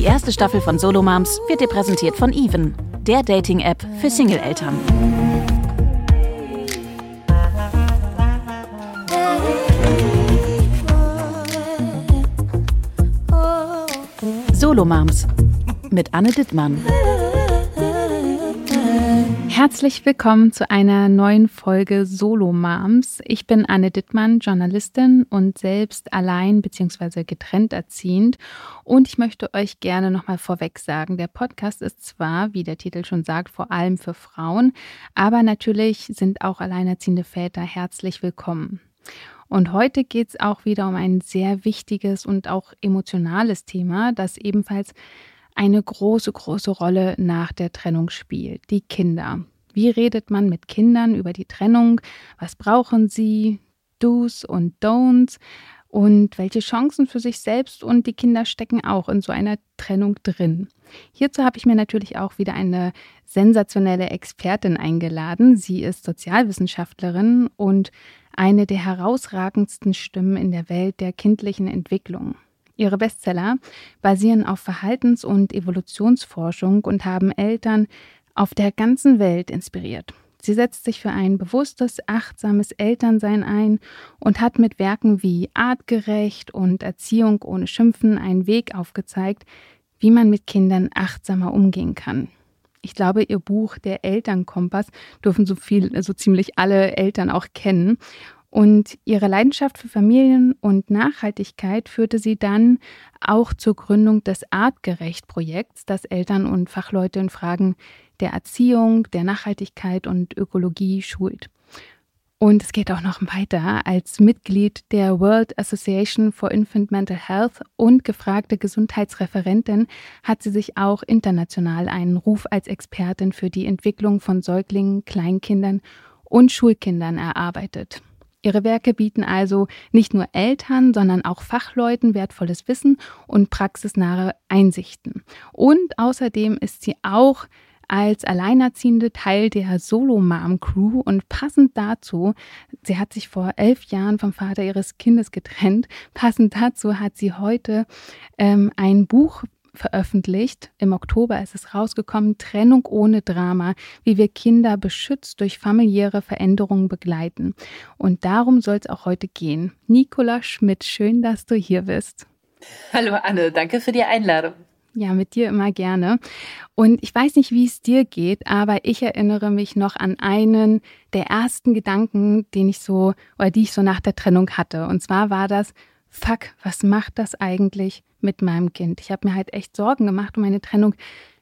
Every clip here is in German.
Die erste Staffel von Solo Moms wird dir präsentiert von Even, der Dating-App für Single-Eltern. Solo Moms mit Anne Dittmann. Herzlich willkommen zu einer neuen Folge Solo Moms. Ich bin Anne Dittmann, Journalistin und selbst allein bzw. getrennt erziehend. Und ich möchte euch gerne nochmal vorweg sagen, der Podcast ist zwar, wie der Titel schon sagt, vor allem für Frauen, aber natürlich sind auch alleinerziehende Väter herzlich willkommen. Und heute geht es auch wieder um ein sehr wichtiges und auch emotionales Thema, das ebenfalls eine große, große Rolle nach der Trennung spielt, die Kinder. Wie redet man mit Kindern über die Trennung? Was brauchen sie? Do's und Don'ts? Und welche Chancen für sich selbst und die Kinder stecken auch in so einer Trennung drin? Hierzu habe ich mir natürlich auch wieder eine sensationelle Expertin eingeladen. Sie ist Sozialwissenschaftlerin und eine der herausragendsten Stimmen in der Welt der kindlichen Entwicklung. Ihre Bestseller basieren auf Verhaltens- und Evolutionsforschung und haben Eltern auf der ganzen Welt inspiriert. Sie setzt sich für ein bewusstes, achtsames Elternsein ein und hat mit Werken wie Artgerecht und Erziehung ohne Schimpfen einen Weg aufgezeigt, wie man mit Kindern achtsamer umgehen kann. Ich glaube, ihr Buch Der Elternkompass dürfen so viel, so ziemlich alle Eltern auch kennen. Und ihre Leidenschaft für Familien und Nachhaltigkeit führte sie dann auch zur Gründung des Artgerecht-Projekts, das Eltern und Fachleute in Fragen der Erziehung, der Nachhaltigkeit und Ökologie schult. Und es geht auch noch weiter. Als Mitglied der World Association for Infant Mental Health und gefragte Gesundheitsreferentin hat sie sich auch international einen Ruf als Expertin für die Entwicklung von Säuglingen, Kleinkindern und Schulkindern erarbeitet. Ihre Werke bieten also nicht nur Eltern, sondern auch Fachleuten wertvolles Wissen und praxisnahe Einsichten. Und außerdem ist sie auch als alleinerziehende Teil der Solo-Mom-Crew und passend dazu, sie hat sich vor elf Jahren vom Vater ihres Kindes getrennt, passend dazu hat sie heute ähm, ein Buch veröffentlicht. Im Oktober ist es rausgekommen, Trennung ohne Drama, wie wir Kinder beschützt durch familiäre Veränderungen begleiten. Und darum soll es auch heute gehen. Nicola Schmidt, schön, dass du hier bist. Hallo Anne, danke für die Einladung. Ja, mit dir immer gerne. Und ich weiß nicht, wie es dir geht, aber ich erinnere mich noch an einen der ersten Gedanken, den ich so oder die ich so nach der Trennung hatte. Und zwar war das, fuck, was macht das eigentlich mit meinem Kind? Ich habe mir halt echt Sorgen gemacht um meine Trennung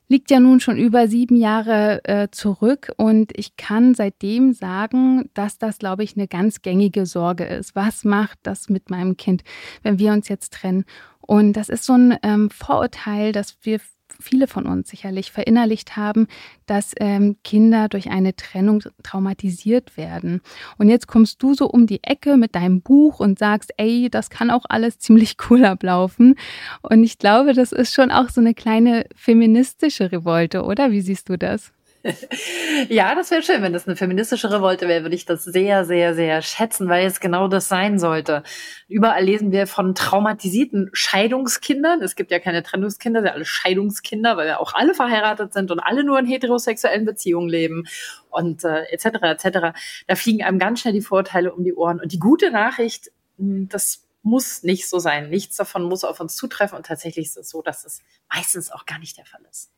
liegt ja nun schon über sieben Jahre äh, zurück und ich kann seitdem sagen, dass das, glaube ich, eine ganz gängige Sorge ist. Was macht das mit meinem Kind, wenn wir uns jetzt trennen? Und das ist so ein ähm, Vorurteil, dass wir viele von uns sicherlich verinnerlicht haben, dass ähm, Kinder durch eine Trennung traumatisiert werden. Und jetzt kommst du so um die Ecke mit deinem Buch und sagst, ey, das kann auch alles ziemlich cool ablaufen. Und ich glaube, das ist schon auch so eine kleine feministische Revolte, oder? Wie siehst du das? ja, das wäre schön. Wenn das eine feministische Revolte wäre, würde ich das sehr, sehr, sehr schätzen, weil es genau das sein sollte. Überall lesen wir von traumatisierten Scheidungskindern. Es gibt ja keine Trennungskinder, sind alle Scheidungskinder, weil ja auch alle verheiratet sind und alle nur in heterosexuellen Beziehungen leben und äh, etc. etc. Da fliegen einem ganz schnell die Vorteile um die Ohren. Und die gute Nachricht, hm, das muss nicht so sein. Nichts davon muss auf uns zutreffen. Und tatsächlich ist es so, dass es meistens auch gar nicht der Fall ist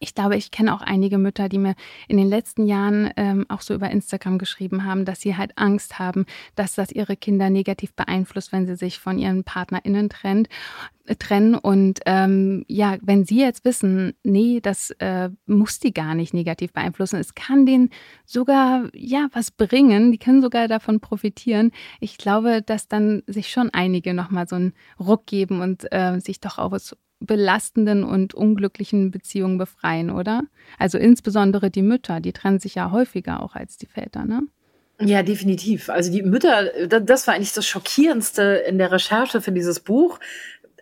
ich glaube, ich kenne auch einige Mütter, die mir in den letzten Jahren ähm, auch so über Instagram geschrieben haben, dass sie halt Angst haben, dass das ihre Kinder negativ beeinflusst, wenn sie sich von ihren PartnerInnen trennt, äh, trennen. Und ähm, ja, wenn sie jetzt wissen, nee, das äh, muss die gar nicht negativ beeinflussen, es kann denen sogar ja was bringen, die können sogar davon profitieren. Ich glaube, dass dann sich schon einige nochmal so einen Ruck geben und äh, sich doch auch was belastenden und unglücklichen Beziehungen befreien, oder? Also insbesondere die Mütter, die trennen sich ja häufiger auch als die Väter, ne? Ja, definitiv. Also die Mütter, das war eigentlich das Schockierendste in der Recherche für dieses Buch.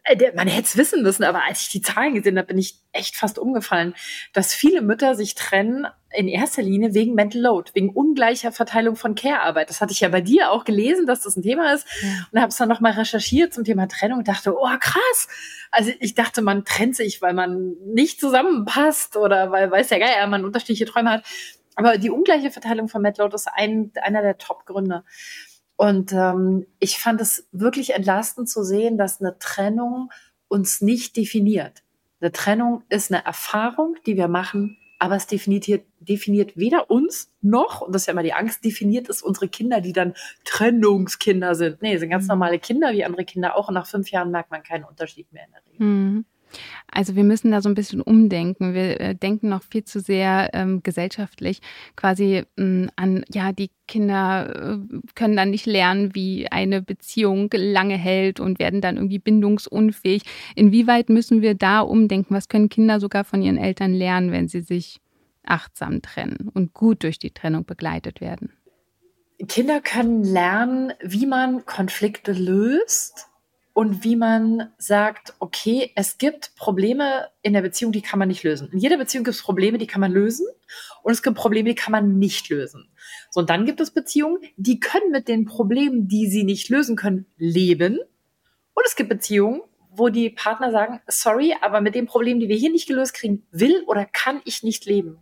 Äh, man hätte es wissen müssen, aber als ich die Zahlen gesehen habe, bin ich echt fast umgefallen, dass viele Mütter sich trennen in erster Linie wegen Mental Load, wegen ungleicher Verteilung von Care-Arbeit. Das hatte ich ja bei dir auch gelesen, dass das ein Thema ist. Und habe es dann nochmal recherchiert zum Thema Trennung und dachte, oh krass. Also ich dachte, man trennt sich, weil man nicht zusammenpasst oder weil, weiß ja geil, man unterschiedliche Träume hat. Aber die ungleiche Verteilung von Mental Load ist ein, einer der Top-Gründe. Und ähm, ich fand es wirklich entlastend zu sehen, dass eine Trennung uns nicht definiert. Eine Trennung ist eine Erfahrung, die wir machen, aber es definiert, definiert weder uns noch, und das ist ja immer die Angst, definiert es unsere Kinder, die dann Trennungskinder sind. Nee, sind ganz mhm. normale Kinder, wie andere Kinder auch. Und nach fünf Jahren merkt man keinen Unterschied mehr in der Regel. Mhm. Also wir müssen da so ein bisschen umdenken. Wir äh, denken noch viel zu sehr ähm, gesellschaftlich quasi mh, mm, an, ja, die Kinder äh, können dann nicht lernen, wie eine Beziehung lange hält und werden dann irgendwie bindungsunfähig. Inwieweit müssen wir da umdenken? Was können Kinder sogar von ihren Eltern lernen, wenn sie sich achtsam trennen und gut durch die Trennung begleitet werden? Kinder können lernen, wie man Konflikte löst und wie man sagt, okay, es gibt Probleme in der Beziehung, die kann man nicht lösen. In jeder Beziehung gibt es Probleme, die kann man lösen und es gibt Probleme, die kann man nicht lösen. So, und dann gibt es Beziehungen, die können mit den Problemen, die sie nicht lösen können, leben. Und es gibt Beziehungen, wo die Partner sagen, sorry, aber mit den Problemen, die wir hier nicht gelöst kriegen, will oder kann ich nicht leben.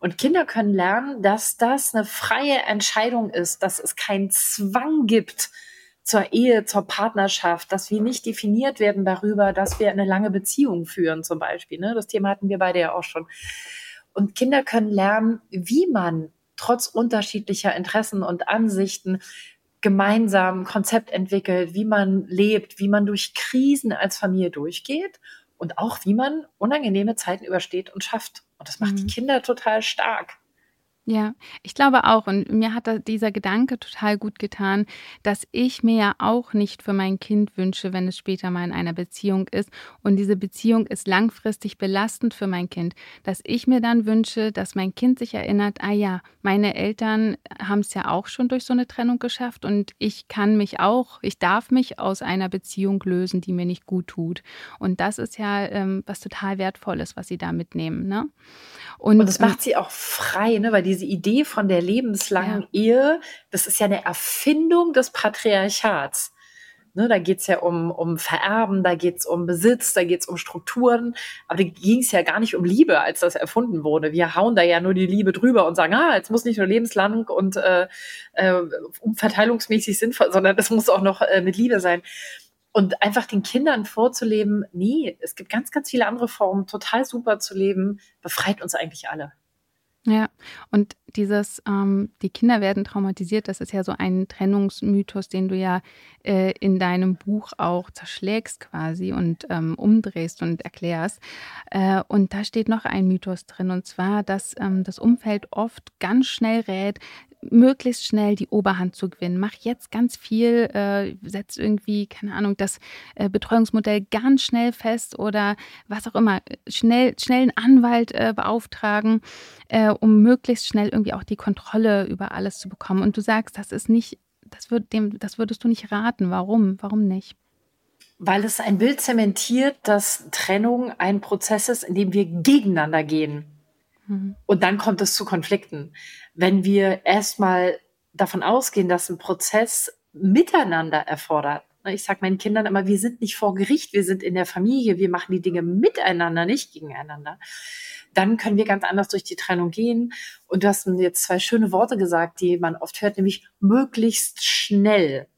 Und Kinder können lernen, dass das eine freie Entscheidung ist, dass es keinen Zwang gibt, zur Ehe, zur Partnerschaft, dass wir nicht definiert werden darüber, dass wir eine lange Beziehung führen zum Beispiel. Ne? Das Thema hatten wir beide ja auch schon. Und Kinder können lernen, wie man trotz unterschiedlicher Interessen und Ansichten gemeinsam ein Konzept entwickelt, wie man lebt, wie man durch Krisen als Familie durchgeht und auch wie man unangenehme Zeiten übersteht und schafft. Und das macht mhm. die Kinder total stark. Ja, ich glaube auch. Und mir hat dieser Gedanke total gut getan, dass ich mir ja auch nicht für mein Kind wünsche, wenn es später mal in einer Beziehung ist. Und diese Beziehung ist langfristig belastend für mein Kind. Dass ich mir dann wünsche, dass mein Kind sich erinnert, ah ja, meine Eltern haben es ja auch schon durch so eine Trennung geschafft und ich kann mich auch, ich darf mich aus einer Beziehung lösen, die mir nicht gut tut. Und das ist ja ähm, was total Wertvolles, was sie da mitnehmen. Ne? Und, und das macht sie auch frei, ne? weil diese Idee von der lebenslangen ja. Ehe, das ist ja eine Erfindung des Patriarchats. Ne, da geht's ja um, um Vererben, da geht's um Besitz, da geht's um Strukturen. Aber da ging's ja gar nicht um Liebe, als das erfunden wurde. Wir hauen da ja nur die Liebe drüber und sagen, ah, jetzt muss nicht nur lebenslang und äh, äh, umverteilungsmäßig sinnvoll, sondern das muss auch noch äh, mit Liebe sein. Und einfach den Kindern vorzuleben, nee, es gibt ganz, ganz viele andere Formen, total super zu leben, befreit uns eigentlich alle. Ja, und dieses, ähm, die Kinder werden traumatisiert, das ist ja so ein Trennungsmythos, den du ja äh, in deinem Buch auch zerschlägst quasi und ähm, umdrehst und erklärst. Äh, und da steht noch ein Mythos drin, und zwar, dass ähm, das Umfeld oft ganz schnell rät, möglichst schnell die Oberhand zu gewinnen. Mach jetzt ganz viel, äh, setz irgendwie, keine Ahnung, das äh, Betreuungsmodell ganz schnell fest oder was auch immer, schnell, schnell einen Anwalt äh, beauftragen, äh, um möglichst schnell irgendwie auch die Kontrolle über alles zu bekommen. Und du sagst, das ist nicht, das wird dem, das würdest du nicht raten. Warum? Warum nicht? Weil es ein Bild zementiert, dass Trennung ein Prozess ist, in dem wir gegeneinander gehen. Mhm. Und dann kommt es zu Konflikten. Wenn wir erstmal davon ausgehen, dass ein Prozess miteinander erfordert, ne, ich sage meinen Kindern immer, wir sind nicht vor Gericht, wir sind in der Familie, wir machen die Dinge miteinander, nicht gegeneinander. Dann können wir ganz anders durch die Trennung gehen. Und du hast jetzt zwei schöne Worte gesagt, die man oft hört, nämlich möglichst schnell.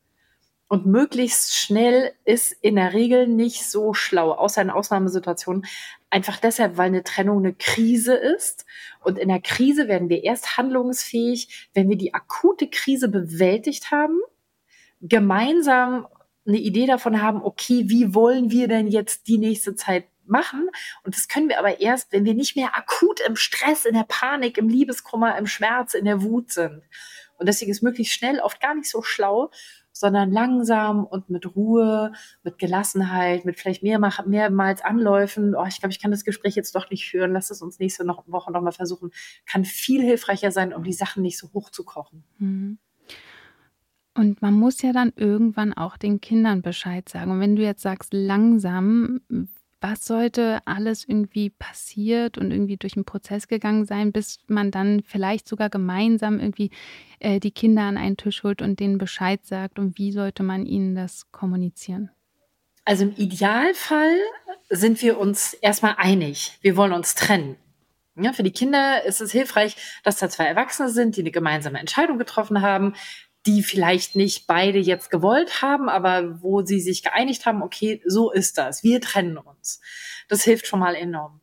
Und möglichst schnell ist in der Regel nicht so schlau, außer in Ausnahmesituationen. Einfach deshalb, weil eine Trennung eine Krise ist. Und in der Krise werden wir erst handlungsfähig, wenn wir die akute Krise bewältigt haben, gemeinsam eine Idee davon haben, okay, wie wollen wir denn jetzt die nächste Zeit machen? Und das können wir aber erst, wenn wir nicht mehr akut im Stress, in der Panik, im Liebeskummer, im Schmerz, in der Wut sind. Und deswegen ist möglichst schnell oft gar nicht so schlau, sondern langsam und mit Ruhe, mit Gelassenheit, mit vielleicht mehr, mehrmals Anläufen. Oh, ich glaube, ich kann das Gespräch jetzt doch nicht führen. Lass es uns nächste Woche nochmal versuchen. Kann viel hilfreicher sein, um die Sachen nicht so hoch zu kochen. Mhm. Und man muss ja dann irgendwann auch den Kindern Bescheid sagen. Und wenn du jetzt sagst, langsam, was sollte alles irgendwie passiert und irgendwie durch den Prozess gegangen sein, bis man dann vielleicht sogar gemeinsam irgendwie äh, die Kinder an einen Tisch holt und denen Bescheid sagt und wie sollte man ihnen das kommunizieren? Also im Idealfall sind wir uns erstmal einig. Wir wollen uns trennen. Ja, für die Kinder ist es hilfreich, dass da zwei Erwachsene sind, die eine gemeinsame Entscheidung getroffen haben, die vielleicht nicht beide jetzt gewollt haben, aber wo sie sich geeinigt haben, okay, so ist das, wir trennen uns. Das hilft schon mal enorm.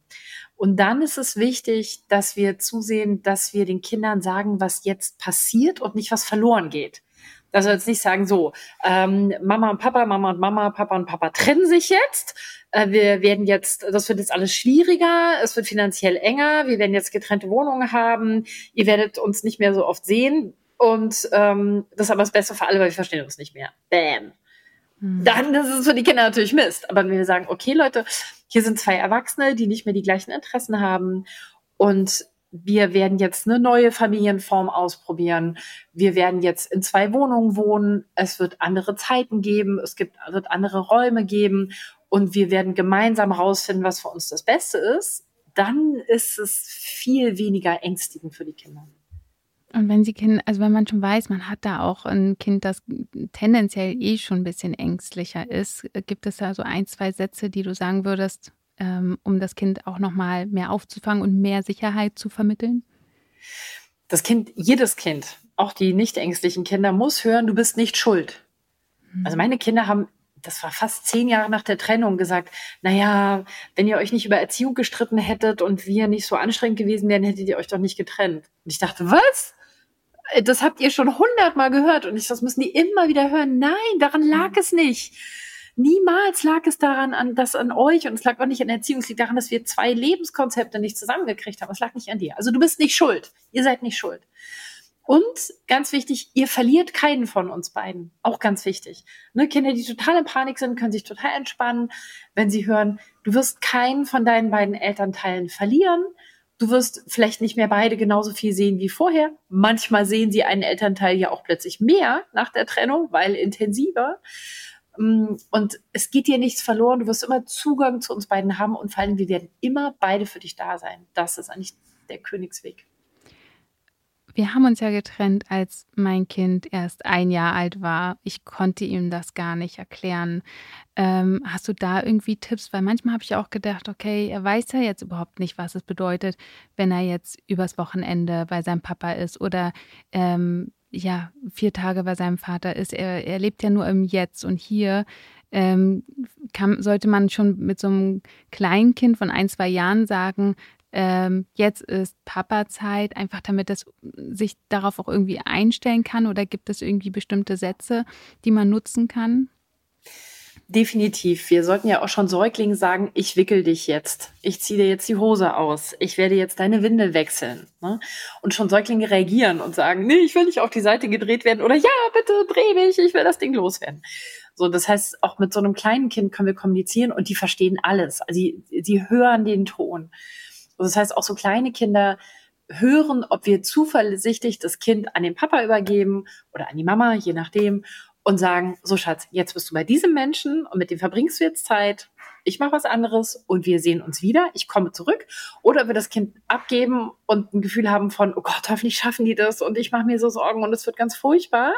Und dann ist es wichtig, dass wir zusehen, dass wir den Kindern sagen, was jetzt passiert und nicht was verloren geht. Das soll jetzt nicht sagen, so, ähm, Mama und Papa, Mama und Mama, Papa und Papa trennen sich jetzt. Äh, wir werden jetzt, das wird jetzt alles schwieriger, es wird finanziell enger, wir werden jetzt getrennte Wohnungen haben, ihr werdet uns nicht mehr so oft sehen. Und ähm, das ist aber das Beste für alle, weil wir verstehen uns nicht mehr. Bam. Mhm. Dann ist es für die Kinder natürlich Mist. Aber wenn wir sagen, okay, Leute, hier sind zwei Erwachsene, die nicht mehr die gleichen Interessen haben und wir werden jetzt eine neue Familienform ausprobieren. Wir werden jetzt in zwei Wohnungen wohnen. Es wird andere Zeiten geben. Es gibt, wird andere Räume geben. Und wir werden gemeinsam herausfinden, was für uns das Beste ist. Dann ist es viel weniger ängstigend für die Kinder. Und wenn sie Kinder, also wenn man schon weiß, man hat da auch ein Kind, das tendenziell eh schon ein bisschen ängstlicher ist, gibt es da so ein, zwei Sätze, die du sagen würdest, ähm, um das Kind auch nochmal mehr aufzufangen und mehr Sicherheit zu vermitteln? Das Kind, jedes Kind, auch die nicht ängstlichen Kinder, muss hören, du bist nicht schuld. Also mhm. meine Kinder haben das war fast zehn Jahre nach der Trennung gesagt, naja, wenn ihr euch nicht über Erziehung gestritten hättet und wir nicht so anstrengend gewesen wären, hättet ihr euch doch nicht getrennt. Und ich dachte, was? Äh, das habt ihr schon hundertmal gehört und ich, das müssen die immer wieder hören. Nein, daran lag mhm. es nicht. Niemals lag es daran an, das an euch und es lag auch nicht an der Erziehung. Es liegt daran, dass wir zwei Lebenskonzepte nicht zusammengekriegt haben. Es lag nicht an dir. Also du bist nicht schuld. Ihr seid nicht schuld. Und ganz wichtig, ihr verliert keinen von uns beiden. Auch ganz wichtig. Ne, Kinder, die total in Panik sind, können sich total entspannen, wenn sie hören, du wirst keinen von deinen beiden Elternteilen verlieren. Du wirst vielleicht nicht mehr beide genauso viel sehen wie vorher. Manchmal sehen sie einen Elternteil ja auch plötzlich mehr nach der Trennung, weil intensiver. Mm, und es geht dir nichts verloren. Du wirst immer Zugang zu uns beiden haben und vor allem, wir werden immer beide für dich da sein. Das ist eigentlich der Königsweg. Wir haben uns ja getrennt, als mein Kind erst ein Jahr alt war. Ich konnte ihm das gar nicht erklären. Ähm, hast du da irgendwie Tipps? Weil manchmal habe ich auch gedacht, okay, er weiß ja jetzt überhaupt nicht, was es bedeutet, wenn er jetzt übers Wochenende bei seinem Papa ist oder ähm, ja, vier Tage bei seinem Vater ist. Er, er lebt ja nur im Jetzt und hier ähm, kann, sollte man schon mit so einem Kleinkind von ein, zwei Jahren sagen, ähm, jetzt ist Papa-Zeit, einfach damit es sich darauf auch irgendwie einstellen kann? Oder gibt es irgendwie bestimmte Sätze, die man nutzen kann? Definitiv. Wir sollten ja auch schon Säuglingen sagen, ich wickel dich jetzt. Ich ziehe dir jetzt die Hose aus. Ich werde jetzt deine Windel wechseln. Ne? Und schon Säuglinge reagieren und sagen, nee, ich will nicht auf die Seite gedreht werden oder ja, bitte dreh mich, ich will das Ding loswerden. So, das heißt, auch mit so einem kleinen Kind können wir kommunizieren und die verstehen alles. Also die, die hören den Ton. Das heißt, auch so kleine Kinder hören, ob wir zuversichtlich das Kind an den Papa übergeben oder an die Mama, je nachdem, und sagen, so Schatz, jetzt bist du bei diesem Menschen und mit dem verbringst du jetzt Zeit. Ich mache was anderes und wir sehen uns wieder. Ich komme zurück. Oder wir das Kind abgeben und ein Gefühl haben von, oh Gott, hoffentlich schaffen die das und ich mache mir so Sorgen und es wird ganz furchtbar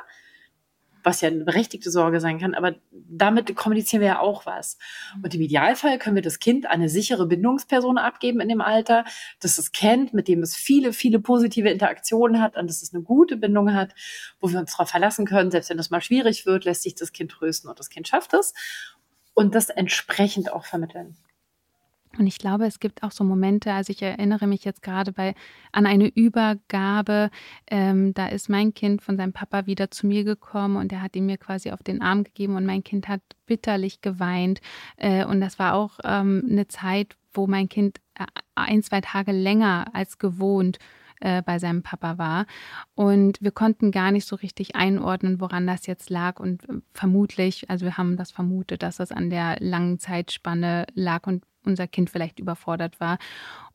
was ja eine berechtigte Sorge sein kann, aber damit kommunizieren wir ja auch was. Und im Idealfall können wir das Kind eine sichere Bindungsperson abgeben in dem Alter, das es kennt, mit dem es viele, viele positive Interaktionen hat, und dass es eine gute Bindung hat, wo wir uns darauf verlassen können, selbst wenn das mal schwierig wird, lässt sich das Kind trösten und das Kind schafft es. Und das entsprechend auch vermitteln. Und ich glaube, es gibt auch so Momente, also ich erinnere mich jetzt gerade bei an eine Übergabe, ähm, da ist mein Kind von seinem Papa wieder zu mir gekommen und er hat ihn mir quasi auf den Arm gegeben und mein Kind hat bitterlich geweint. Äh, und das war auch ähm, eine Zeit, wo mein Kind äh, ein, zwei Tage länger als gewohnt äh, bei seinem Papa war. Und wir konnten gar nicht so richtig einordnen, woran das jetzt lag. Und äh, vermutlich, also wir haben das vermutet, dass das an der langen Zeitspanne lag und unser Kind vielleicht überfordert war.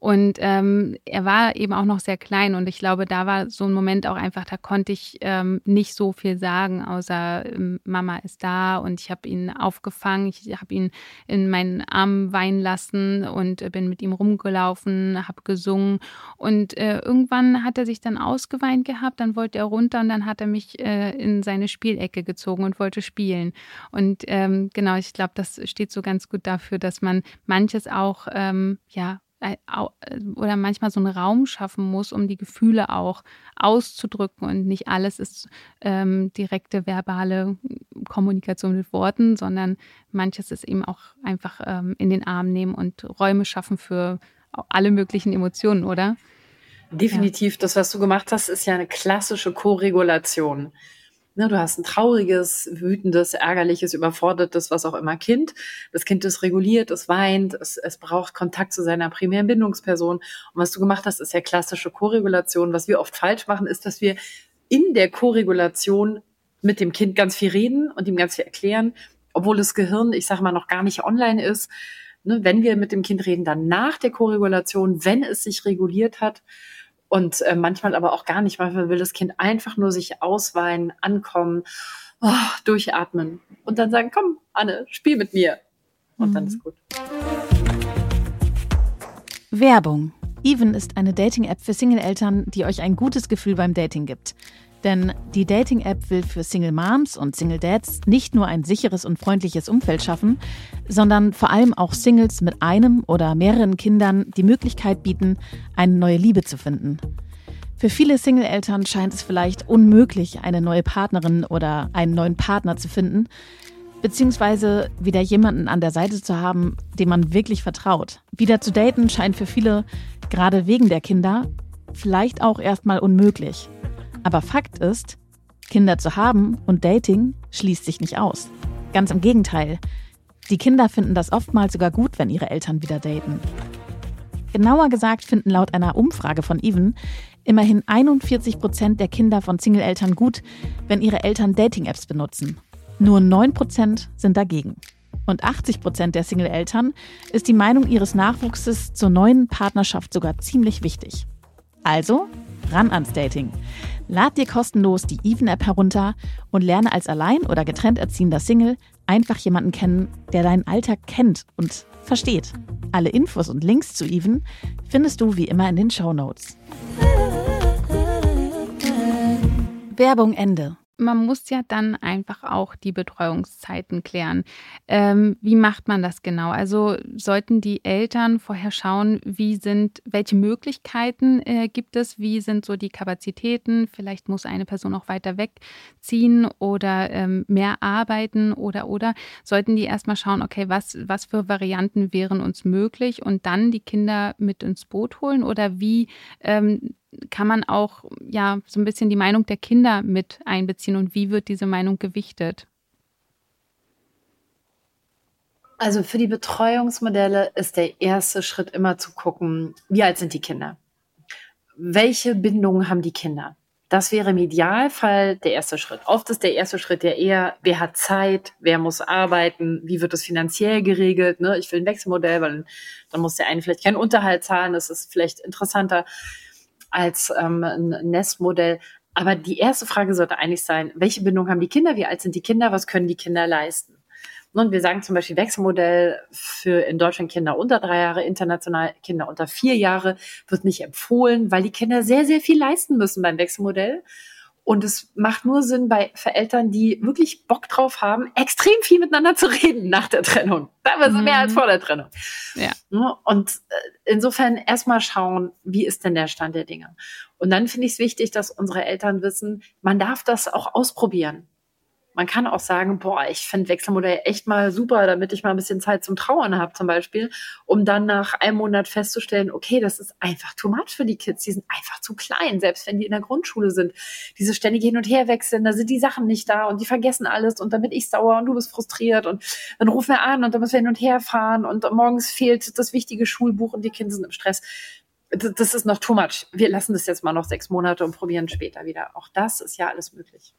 Und ähm, er war eben auch noch sehr klein und ich glaube, da war so ein Moment auch einfach, da konnte ich ähm, nicht so viel sagen, außer ähm, Mama ist da und ich habe ihn aufgefangen, ich habe ihn in meinen Arm weinen lassen und bin mit ihm rumgelaufen, habe gesungen und äh, irgendwann hat er sich dann ausgeweint gehabt, dann wollte er runter und dann hat er mich äh, in seine Spielecke gezogen und wollte spielen. Und ähm, genau, ich glaube, das steht so ganz gut dafür, dass man manches auch ähm, ja äh, oder manchmal so einen Raum schaffen muss, um die Gefühle auch auszudrücken und nicht alles ist ähm, direkte verbale Kommunikation mit Worten, sondern manches ist eben auch einfach ähm, in den Arm nehmen und Räume schaffen für alle möglichen Emotionen, oder? Definitiv, ja. das, was du gemacht hast, ist ja eine klassische Koregulation. Ne, du hast ein trauriges, wütendes, ärgerliches, überfordertes, was auch immer Kind. Das Kind ist reguliert, es weint, es, es braucht Kontakt zu seiner primären Bindungsperson. Und was du gemacht hast, ist ja klassische Koregulation. Was wir oft falsch machen, ist, dass wir in der Koregulation mit dem Kind ganz viel reden und ihm ganz viel erklären, obwohl das Gehirn, ich sage mal, noch gar nicht online ist. Ne, wenn wir mit dem Kind reden, dann nach der Koregulation, wenn es sich reguliert hat. Und äh, manchmal aber auch gar nicht. Manchmal will das Kind einfach nur sich ausweinen, ankommen, oh, durchatmen und dann sagen, komm, Anne, spiel mit mir. Und mhm. dann ist gut. Werbung. Even ist eine Dating-App für Single-Eltern, die euch ein gutes Gefühl beim Dating gibt. Denn die Dating-App will für Single Moms und Single Dads nicht nur ein sicheres und freundliches Umfeld schaffen, sondern vor allem auch Singles mit einem oder mehreren Kindern die Möglichkeit bieten, eine neue Liebe zu finden. Für viele Single-Eltern scheint es vielleicht unmöglich, eine neue Partnerin oder einen neuen Partner zu finden, beziehungsweise wieder jemanden an der Seite zu haben, dem man wirklich vertraut. Wieder zu daten scheint für viele, gerade wegen der Kinder, vielleicht auch erstmal unmöglich. Aber Fakt ist, Kinder zu haben und Dating schließt sich nicht aus. Ganz im Gegenteil. Die Kinder finden das oftmals sogar gut, wenn ihre Eltern wieder daten. Genauer gesagt finden laut einer Umfrage von Even immerhin 41 Prozent der Kinder von Single-Eltern gut, wenn ihre Eltern Dating-Apps benutzen. Nur 9 Prozent sind dagegen. Und 80 Prozent der Single-Eltern ist die Meinung ihres Nachwuchses zur neuen Partnerschaft sogar ziemlich wichtig. Also ran ans Dating. Lad dir kostenlos die Even-App herunter und lerne als allein oder getrennt erziehender Single einfach jemanden kennen, der deinen Alltag kennt und versteht. Alle Infos und Links zu Even findest du wie immer in den Show Notes. Werbung Ende man muss ja dann einfach auch die Betreuungszeiten klären. Ähm, wie macht man das genau? Also sollten die Eltern vorher schauen, wie sind, welche Möglichkeiten äh, gibt es, wie sind so die Kapazitäten? Vielleicht muss eine Person auch weiter wegziehen oder ähm, mehr arbeiten oder oder sollten die erstmal schauen, okay, was, was für Varianten wären uns möglich und dann die Kinder mit ins Boot holen oder wie ähm, kann man auch ja so ein bisschen die Meinung der Kinder mit einbeziehen und wie wird diese Meinung gewichtet? Also für die Betreuungsmodelle ist der erste Schritt immer zu gucken, wie alt sind die Kinder? Welche Bindungen haben die Kinder? Das wäre im Idealfall der erste Schritt. Oft ist der erste Schritt ja eher, wer hat Zeit, wer muss arbeiten, wie wird das finanziell geregelt. Ne? Ich will ein Wechselmodell, weil dann muss der eine vielleicht keinen Unterhalt zahlen, das ist vielleicht interessanter als ähm, ein Nestmodell. Aber die erste Frage sollte eigentlich sein, welche Bindung haben die Kinder? Wie alt sind die Kinder? Was können die Kinder leisten? Und wir sagen zum Beispiel Wechselmodell für in Deutschland Kinder unter drei Jahre, international Kinder unter vier Jahre wird nicht empfohlen, weil die Kinder sehr, sehr viel leisten müssen beim Wechselmodell. Und es macht nur Sinn bei Eltern, die wirklich Bock drauf haben, extrem viel miteinander zu reden nach der Trennung. Teilweise mhm. mehr als vor der Trennung. Ja. Und äh, insofern erstmal schauen, wie ist denn der Stand der Dinge. Und dann finde ich es wichtig, dass unsere Eltern wissen, man darf das auch ausprobieren. Man kann auch sagen, boah, ich finde Wechselmodell echt mal super, damit ich mal ein bisschen Zeit zum Trauern habe zum Beispiel, um dann nach einem Monat festzustellen, okay, das ist einfach too much für die Kids. Die sind einfach zu klein, selbst wenn die in der Grundschule sind. Diese ständige Hin- und Herwechseln, da sind die Sachen nicht da und die vergessen alles und dann bin ich sauer und du bist frustriert und dann rufen wir an und dann müssen wir hin und her fahren und morgens fehlt das wichtige Schulbuch und die Kinder sind im Stress das ist noch too much. Wir lassen das jetzt mal noch sechs Monate und probieren später wieder. Auch das ist ja alles möglich.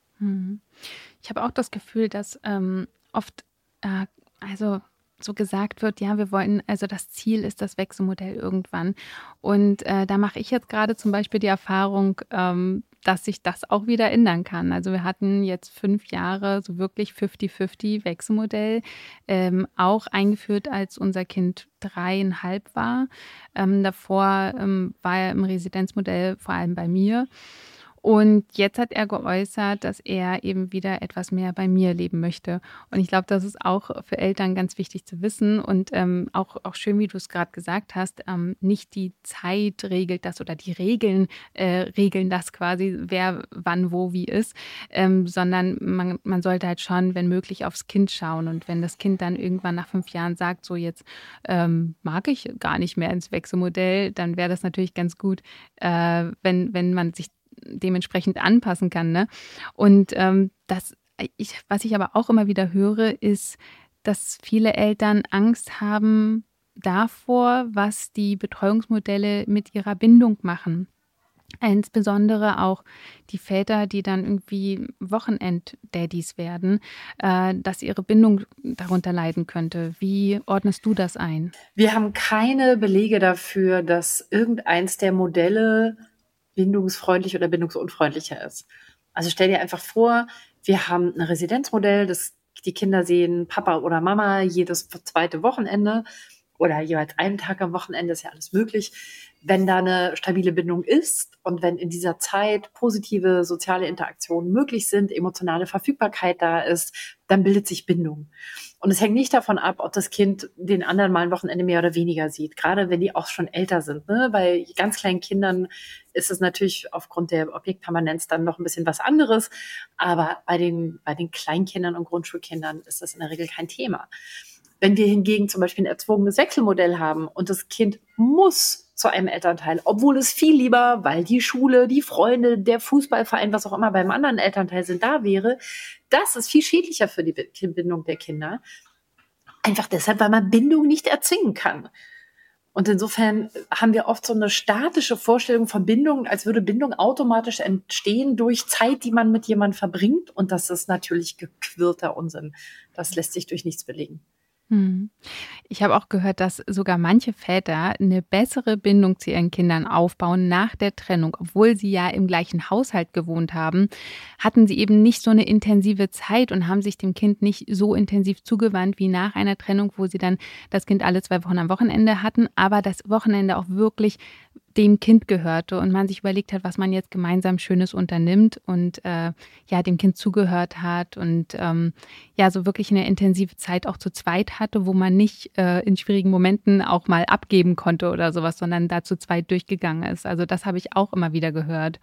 Ich habe auch das Gefühl, dass ähm, oft, äh, also so gesagt wird, ja, wir wollen, also das Ziel ist das Wechselmodell irgendwann. Und äh, da mache ich jetzt gerade zum Beispiel die Erfahrung, ähm, dass sich das auch wieder ändern kann. Also wir hatten jetzt fünf Jahre so wirklich 50-50 Wechselmodell ähm, auch eingeführt, als unser Kind dreieinhalb war. Ähm, davor ähm, war er im Residenzmodell vor allem bei mir. Und jetzt hat er geäußert, dass er eben wieder etwas mehr bei mir leben möchte. Und ich glaube, das ist auch für Eltern ganz wichtig zu wissen und ähm, auch, auch schön, wie du es gerade gesagt hast, ähm, nicht die Zeit regelt das oder die Regeln äh, regeln das quasi, wer wann wo wie ist, ähm, sondern man, man sollte halt schon, wenn möglich, aufs Kind schauen. Und wenn das Kind dann irgendwann nach fünf Jahren sagt, so jetzt ähm, mag ich gar nicht mehr ins Wechselmodell, dann wäre das natürlich ganz gut, äh, wenn, wenn man sich dementsprechend anpassen kann. Ne? Und ähm, das, ich, was ich aber auch immer wieder höre, ist, dass viele Eltern Angst haben davor, was die Betreuungsmodelle mit ihrer Bindung machen. Insbesondere auch die Väter, die dann irgendwie Wochenend-Daddys werden, äh, dass ihre Bindung darunter leiden könnte. Wie ordnest du das ein? Wir haben keine Belege dafür, dass irgendeins der Modelle bindungsfreundlich oder bindungsunfreundlicher ist. Also stell dir einfach vor, wir haben ein Residenzmodell, das die Kinder sehen Papa oder Mama jedes zweite Wochenende oder jeweils einen Tag am Wochenende ist ja alles möglich. Wenn da eine stabile Bindung ist und wenn in dieser Zeit positive soziale Interaktionen möglich sind, emotionale Verfügbarkeit da ist, dann bildet sich Bindung. Und es hängt nicht davon ab, ob das Kind den anderen mal ein Wochenende mehr oder weniger sieht, gerade wenn die auch schon älter sind. Ne? Bei ganz kleinen Kindern ist es natürlich aufgrund der Objektpermanenz dann noch ein bisschen was anderes. Aber bei den, bei den Kleinkindern und Grundschulkindern ist das in der Regel kein Thema. Wenn wir hingegen zum Beispiel ein erzwungenes Wechselmodell haben und das Kind muss zu einem Elternteil, obwohl es viel lieber, weil die Schule, die Freunde, der Fußballverein, was auch immer beim anderen Elternteil sind, da wäre, das ist viel schädlicher für die Bindung der Kinder. Einfach deshalb, weil man Bindung nicht erzwingen kann. Und insofern haben wir oft so eine statische Vorstellung von Bindung, als würde Bindung automatisch entstehen durch Zeit, die man mit jemandem verbringt. Und das ist natürlich gequirlter Unsinn. Das lässt sich durch nichts belegen. Hm. Ich habe auch gehört, dass sogar manche Väter eine bessere Bindung zu ihren Kindern aufbauen nach der Trennung. Obwohl sie ja im gleichen Haushalt gewohnt haben, hatten sie eben nicht so eine intensive Zeit und haben sich dem Kind nicht so intensiv zugewandt wie nach einer Trennung, wo sie dann das Kind alle zwei Wochen am Wochenende hatten, aber das Wochenende auch wirklich dem Kind gehörte und man sich überlegt hat, was man jetzt gemeinsam Schönes unternimmt und äh, ja, dem Kind zugehört hat und ähm, ja, so wirklich eine intensive Zeit auch zu zweit hatte, wo man nicht äh, in schwierigen Momenten auch mal abgeben konnte oder sowas, sondern da zu zweit durchgegangen ist. Also das habe ich auch immer wieder gehört.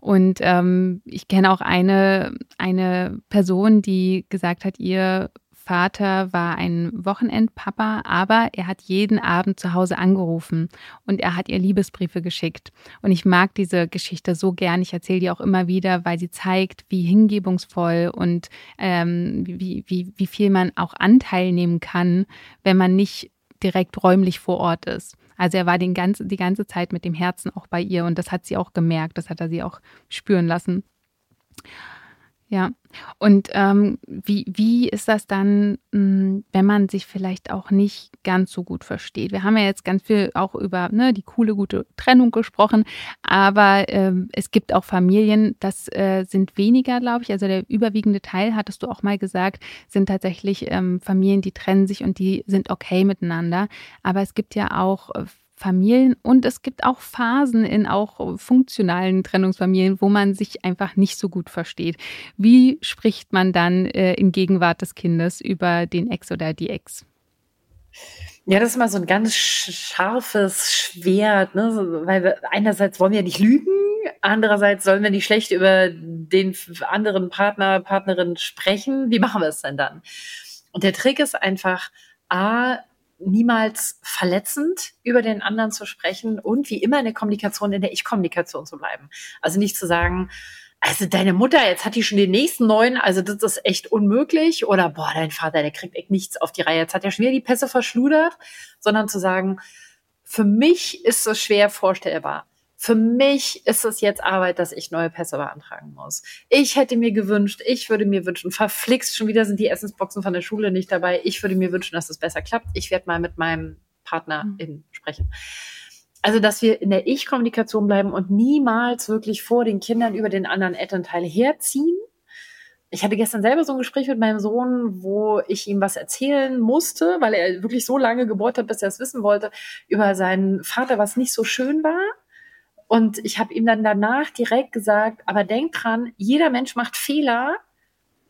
Und ähm, ich kenne auch eine, eine Person, die gesagt hat, ihr Vater war ein Wochenendpapa, aber er hat jeden Abend zu Hause angerufen und er hat ihr Liebesbriefe geschickt. Und ich mag diese Geschichte so gern. Ich erzähle die auch immer wieder, weil sie zeigt, wie hingebungsvoll und ähm, wie, wie, wie viel man auch Anteil nehmen kann, wenn man nicht direkt räumlich vor Ort ist. Also er war den ganzen, die ganze Zeit mit dem Herzen auch bei ihr und das hat sie auch gemerkt, das hat er sie auch spüren lassen. Ja, und ähm, wie, wie ist das dann, hm, wenn man sich vielleicht auch nicht ganz so gut versteht? Wir haben ja jetzt ganz viel auch über ne, die coole, gute Trennung gesprochen, aber ähm, es gibt auch Familien, das äh, sind weniger, glaube ich. Also der überwiegende Teil, hattest du auch mal gesagt, sind tatsächlich ähm, Familien, die trennen sich und die sind okay miteinander. Aber es gibt ja auch äh, Familien und es gibt auch Phasen in auch funktionalen Trennungsfamilien, wo man sich einfach nicht so gut versteht. Wie spricht man dann äh, in Gegenwart des Kindes über den Ex oder die Ex? Ja, das ist mal so ein ganz scharfes Schwert, ne? weil wir, einerseits wollen wir nicht lügen, andererseits sollen wir nicht schlecht über den anderen Partner, Partnerin sprechen. Wie machen wir es denn dann? Und der Trick ist einfach, A, niemals verletzend über den anderen zu sprechen und wie immer in der Kommunikation, in der Ich-Kommunikation zu bleiben. Also nicht zu sagen, also deine Mutter, jetzt hat die schon den nächsten neuen, also das ist echt unmöglich. Oder boah, dein Vater, der kriegt echt nichts auf die Reihe, jetzt hat er schon wieder die Pässe verschludert, sondern zu sagen, für mich ist es schwer vorstellbar. Für mich ist es jetzt Arbeit, dass ich neue Pässe beantragen muss. Ich hätte mir gewünscht, ich würde mir wünschen, verflixt, schon wieder sind die Essensboxen von der Schule nicht dabei. Ich würde mir wünschen, dass es besser klappt. Ich werde mal mit meinem Partner mhm. sprechen. Also, dass wir in der Ich-Kommunikation bleiben und niemals wirklich vor den Kindern über den anderen Elternteil herziehen. Ich hatte gestern selber so ein Gespräch mit meinem Sohn, wo ich ihm was erzählen musste, weil er wirklich so lange gebohrt hat, bis er es wissen wollte, über seinen Vater, was nicht so schön war. Und ich habe ihm dann danach direkt gesagt, aber denk dran, jeder Mensch macht Fehler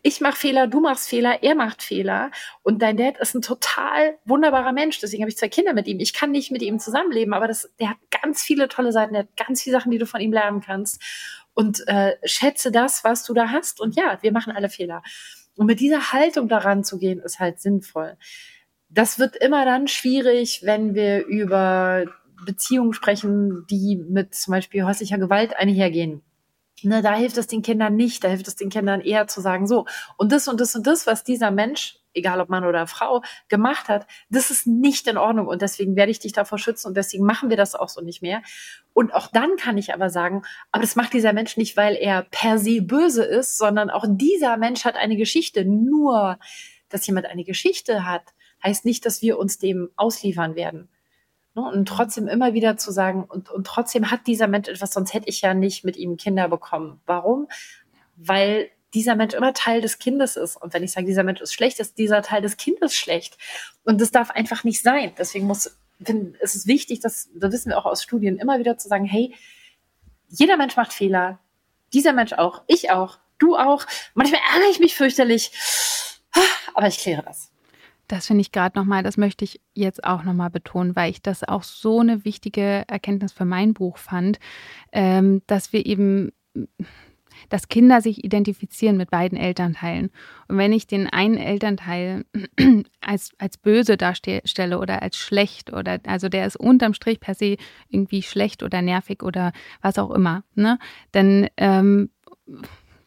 ich mache Fehler, du machst Fehler, er macht Fehler. Und dein Dad ist ein total wunderbarer Mensch. Deswegen habe ich zwei Kinder mit ihm. Ich kann nicht mit ihm zusammenleben, aber das, der hat ganz viele tolle Seiten, der hat ganz viele Sachen, die du von ihm lernen kannst. Und äh, schätze das, was du da hast. Und ja, wir machen alle Fehler. Und mit dieser Haltung daran zu gehen, ist halt sinnvoll. Das wird immer dann schwierig, wenn wir über Beziehungen sprechen, die mit zum Beispiel häuslicher Gewalt einhergehen Ne, da hilft es den Kindern nicht, da hilft es den Kindern eher zu sagen, so, und das und das und das, was dieser Mensch, egal ob Mann oder Frau, gemacht hat, das ist nicht in Ordnung und deswegen werde ich dich davor schützen und deswegen machen wir das auch so nicht mehr. Und auch dann kann ich aber sagen, aber das macht dieser Mensch nicht, weil er per se böse ist, sondern auch dieser Mensch hat eine Geschichte. Nur, dass jemand eine Geschichte hat, heißt nicht, dass wir uns dem ausliefern werden. Ne? Und trotzdem immer wieder zu sagen, und, und trotzdem hat dieser Mensch etwas, sonst hätte ich ja nicht mit ihm Kinder bekommen. Warum? Weil dieser Mensch immer Teil des Kindes ist. Und wenn ich sage, dieser Mensch ist schlecht, ist dieser Teil des Kindes schlecht. Und das darf einfach nicht sein. Deswegen muss, find, ist es wichtig, dass, da wissen wir auch aus Studien, immer wieder zu sagen, hey, jeder Mensch macht Fehler. Dieser Mensch auch. Ich auch. Du auch. Manchmal ärgere ich mich fürchterlich. Aber ich kläre das. Das finde ich gerade nochmal, das möchte ich jetzt auch nochmal betonen, weil ich das auch so eine wichtige Erkenntnis für mein Buch fand, ähm, dass wir eben, dass Kinder sich identifizieren mit beiden Elternteilen. Und wenn ich den einen Elternteil als, als böse darstelle oder als schlecht oder also der ist unterm Strich per se irgendwie schlecht oder nervig oder was auch immer, ne, dann ähm,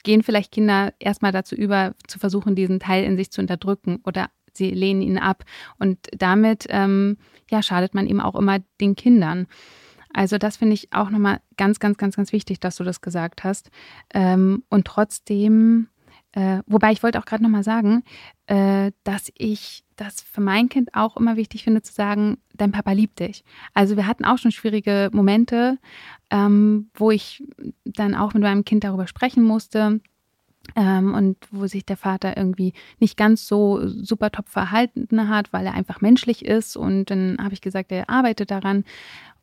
gehen vielleicht Kinder erstmal dazu über, zu versuchen, diesen Teil in sich zu unterdrücken oder sie lehnen ihn ab. Und damit ähm, ja, schadet man eben auch immer den Kindern. Also das finde ich auch nochmal ganz, ganz, ganz, ganz wichtig, dass du das gesagt hast. Ähm, und trotzdem, äh, wobei ich wollte auch gerade nochmal sagen, äh, dass ich das für mein Kind auch immer wichtig finde zu sagen, dein Papa liebt dich. Also wir hatten auch schon schwierige Momente, ähm, wo ich dann auch mit meinem Kind darüber sprechen musste ähm, und wo sich der Vater irgendwie nicht ganz so super top verhalten hat, weil er einfach menschlich ist. Und dann habe ich gesagt, er arbeitet daran.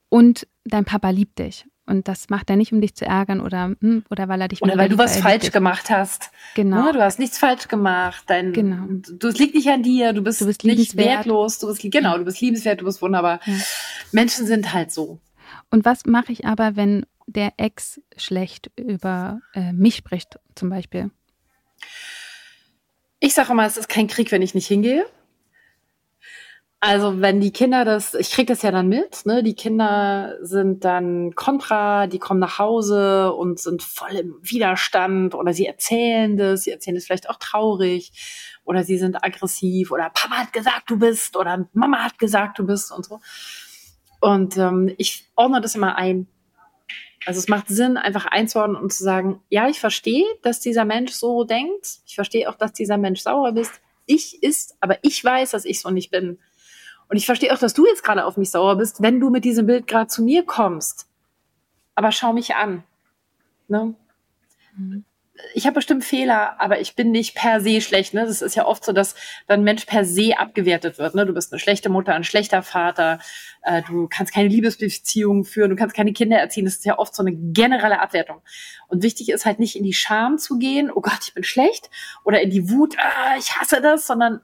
Und dein Papa liebt dich. Und das macht er nicht, um dich zu ärgern oder, hm, oder weil er dich Oder weil du was falsch dich. gemacht hast. Genau. Ja, ne, du hast nichts falsch gemacht. Dein, genau. Du, es liegt nicht an dir. Du bist, du bist nicht wertlos. Du bist, genau, du bist liebenswert. Du bist wunderbar. Ja. Menschen sind halt so. Und was mache ich aber, wenn der Ex schlecht über äh, mich spricht, zum Beispiel? Ich sage immer, es ist kein Krieg, wenn ich nicht hingehe. Also wenn die Kinder das, ich kriege das ja dann mit, ne? Die Kinder sind dann kontra, die kommen nach Hause und sind voll im Widerstand oder sie erzählen das, sie erzählen es vielleicht auch traurig oder sie sind aggressiv oder Papa hat gesagt, du bist oder Mama hat gesagt, du bist und so. Und ähm, ich ordne das immer ein. Also es macht Sinn, einfach einzuordnen und zu sagen, ja, ich verstehe, dass dieser Mensch so denkt. Ich verstehe auch, dass dieser Mensch sauer ist. Ich ist, aber ich weiß, dass ich so nicht bin. Und ich verstehe auch, dass du jetzt gerade auf mich sauer bist, wenn du mit diesem Bild gerade zu mir kommst. Aber schau mich an. Ne? Mhm ich habe bestimmt Fehler, aber ich bin nicht per se schlecht. Ne? Das ist ja oft so, dass dann Mensch per se abgewertet wird. Ne? Du bist eine schlechte Mutter, ein schlechter Vater, äh, du kannst keine Liebesbeziehungen führen, du kannst keine Kinder erziehen. Das ist ja oft so eine generelle Abwertung. Und wichtig ist halt nicht in die Scham zu gehen, oh Gott, ich bin schlecht, oder in die Wut, ah, ich hasse das, sondern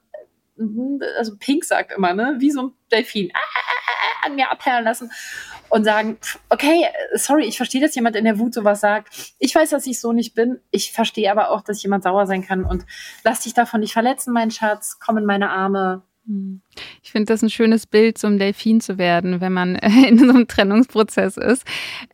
Mhm, also Pink sagt immer, ne, wie so ein Delfin, ah, ah, ah, an mir abperlen lassen und sagen, okay, sorry, ich verstehe, dass jemand in der Wut sowas sagt. Ich weiß, dass ich so nicht bin. Ich verstehe aber auch, dass jemand sauer sein kann und lass dich davon nicht verletzen, mein Schatz. Komm in meine Arme. Hm. Ich finde das ein schönes Bild, zum Delfin zu werden, wenn man in so einem Trennungsprozess ist.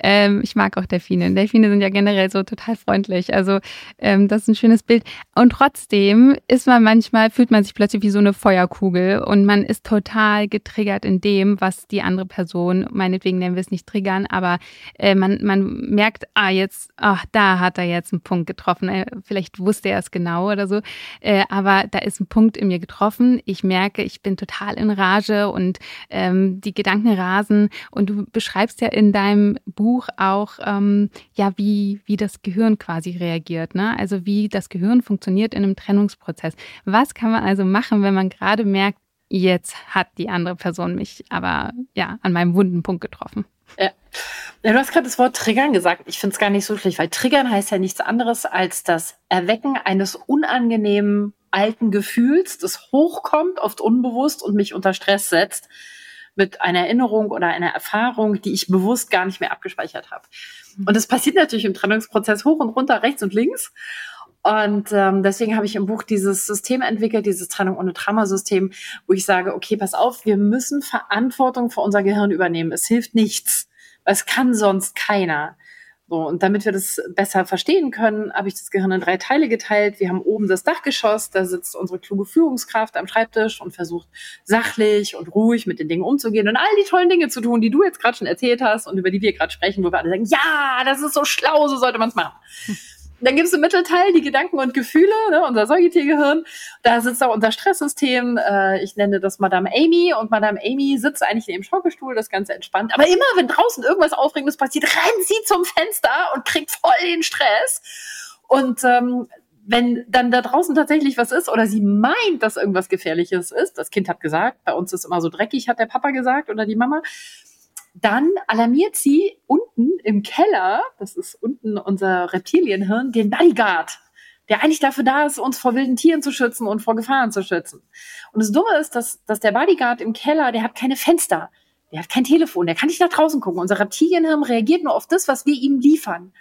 Ähm, ich mag auch Delfine. Delfine sind ja generell so total freundlich. Also ähm, das ist ein schönes Bild. Und trotzdem ist man manchmal, fühlt man sich plötzlich wie so eine Feuerkugel und man ist total getriggert in dem, was die andere Person, meinetwegen nennen wir es nicht triggern, aber äh, man, man merkt, ah, jetzt, ach, da hat er jetzt einen Punkt getroffen. Äh, vielleicht wusste er es genau oder so. Äh, aber da ist ein Punkt in mir getroffen. Ich merke, ich bin total in Rage und ähm, die Gedanken rasen. Und du beschreibst ja in deinem Buch auch, ähm, ja, wie, wie das Gehirn quasi reagiert, ne? Also wie das Gehirn funktioniert in einem Trennungsprozess. Was kann man also machen, wenn man gerade merkt, jetzt hat die andere Person mich aber ja an meinem wunden Punkt getroffen? Ja. ja du hast gerade das Wort Triggern gesagt. Ich finde es gar nicht so schlecht, weil Triggern heißt ja nichts anderes als das Erwecken eines unangenehmen alten Gefühls, das hochkommt, oft unbewusst und mich unter Stress setzt mit einer Erinnerung oder einer Erfahrung, die ich bewusst gar nicht mehr abgespeichert habe. Mhm. Und das passiert natürlich im Trennungsprozess hoch und runter, rechts und links. Und ähm, deswegen habe ich im Buch dieses System entwickelt, dieses Trennung ohne Trauma-System, wo ich sage, okay, pass auf, wir müssen Verantwortung für unser Gehirn übernehmen. Es hilft nichts. Es kann sonst keiner. So, und damit wir das besser verstehen können, habe ich das Gehirn in drei Teile geteilt. Wir haben oben das Dachgeschoss, da sitzt unsere kluge Führungskraft am Schreibtisch und versucht sachlich und ruhig mit den Dingen umzugehen und all die tollen Dinge zu tun, die du jetzt gerade schon erzählt hast und über die wir gerade sprechen, wo wir alle sagen, ja, das ist so schlau, so sollte man es machen. Dann gibt es im Mittelteil die Gedanken und Gefühle, ne, unser Säugetiergehirn. Da sitzt auch unser Stresssystem. Äh, ich nenne das Madame Amy. Und Madame Amy sitzt eigentlich in ihrem Schaukelstuhl, das Ganze entspannt. Aber immer, wenn draußen irgendwas Aufregendes passiert, rennt sie zum Fenster und kriegt voll den Stress. Und ähm, wenn dann da draußen tatsächlich was ist oder sie meint, dass irgendwas Gefährliches ist, das Kind hat gesagt, bei uns ist immer so dreckig, hat der Papa gesagt oder die Mama, dann alarmiert sie unten im Keller, das ist unten unser Reptilienhirn, den Bodyguard, der eigentlich dafür da ist, uns vor wilden Tieren zu schützen und vor Gefahren zu schützen. Und das Dumme ist, dass, dass der Bodyguard im Keller, der hat keine Fenster, der hat kein Telefon, der kann nicht nach draußen gucken. Unser Reptilienhirn reagiert nur auf das, was wir ihm liefern.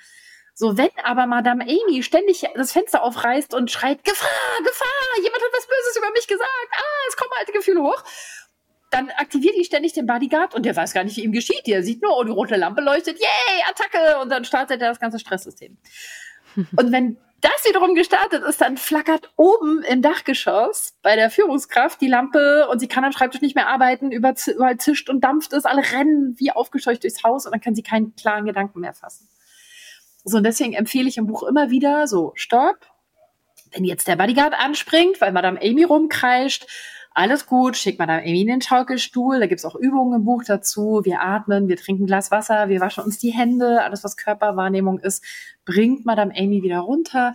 So, wenn aber Madame Amy ständig das Fenster aufreißt und schreit, Gefahr, Gefahr, jemand hat was Böses über mich gesagt, ah, es kommen alte Gefühle hoch, dann aktiviert die ständig den Bodyguard und der weiß gar nicht, wie ihm geschieht. Der sieht nur, oh, die rote Lampe leuchtet, yay, Attacke! Und dann startet er das ganze Stresssystem. und wenn das wiederum gestartet ist, dann flackert oben im Dachgeschoss bei der Führungskraft die Lampe und sie kann am Schreibtisch nicht mehr arbeiten, überall zischt und dampft es, alle rennen wie aufgescheucht durchs Haus und dann kann sie keinen klaren Gedanken mehr fassen. So, und deswegen empfehle ich im Buch immer wieder so, stopp, wenn jetzt der Bodyguard anspringt, weil Madame Amy rumkreischt, alles gut, schickt man da irgendwie in den Schaukelstuhl, da gibt's auch Übungen im Buch dazu, wir atmen, wir trinken ein Glas Wasser, wir waschen uns die Hände, alles was Körperwahrnehmung ist, bringt Madame Amy wieder runter.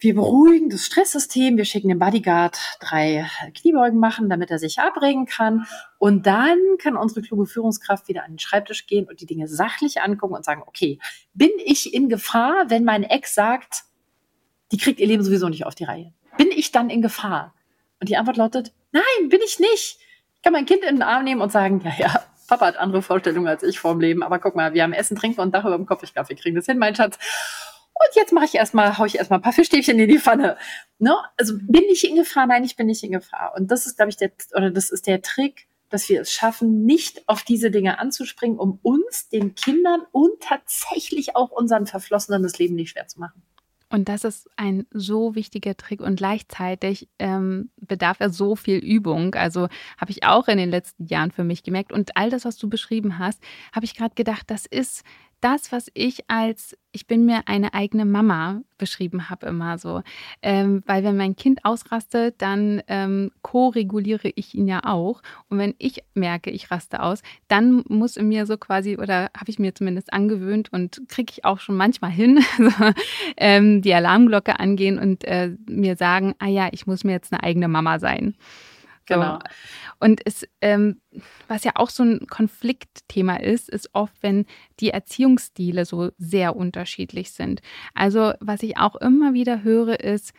Wir beruhigen das Stresssystem, wir schicken dem Bodyguard drei Kniebeugen machen, damit er sich abregen kann. Und dann kann unsere kluge Führungskraft wieder an den Schreibtisch gehen und die Dinge sachlich angucken und sagen, okay, bin ich in Gefahr, wenn mein Ex sagt, die kriegt ihr Leben sowieso nicht auf die Reihe? Bin ich dann in Gefahr? Und die Antwort lautet, nein, bin ich nicht. Ich kann mein Kind in den Arm nehmen und sagen, ja, ja, Papa hat andere Vorstellungen als ich vorm Leben, aber guck mal, wir haben Essen, Trinken und Dach über dem Kopf. Ich glaube, wir kriegen das hin, mein Schatz. Und jetzt mache ich erstmal, hau ich erstmal ein paar Fischstäbchen in die Pfanne. Ne? Also bin ich in Gefahr? Nein, ich bin nicht in Gefahr. Und das ist, glaube ich, der, oder das ist der Trick, dass wir es schaffen, nicht auf diese Dinge anzuspringen, um uns, den Kindern und tatsächlich auch unseren Verflossenen das Leben nicht schwer zu machen. Und das ist ein so wichtiger Trick und gleichzeitig ähm, bedarf er so viel Übung. Also habe ich auch in den letzten Jahren für mich gemerkt. Und all das, was du beschrieben hast, habe ich gerade gedacht, das ist das, was ich als ich bin mir eine eigene Mama beschrieben habe, immer so. Ähm, weil wenn mein Kind ausrastet, dann ähm, co-reguliere ich ihn ja auch. Und wenn ich merke, ich raste aus, dann muss in mir so quasi, oder habe ich mir zumindest angewöhnt und kriege ich auch schon manchmal hin, ähm, die Alarmglocke angehen und äh, mir sagen, ah ja, ich muss mir jetzt eine eigene Mama sein. Genau. Und es, ähm, was ja auch so ein Konfliktthema ist, ist oft, wenn die Erziehungsstile so sehr unterschiedlich sind. Also was ich auch immer wieder höre, ist,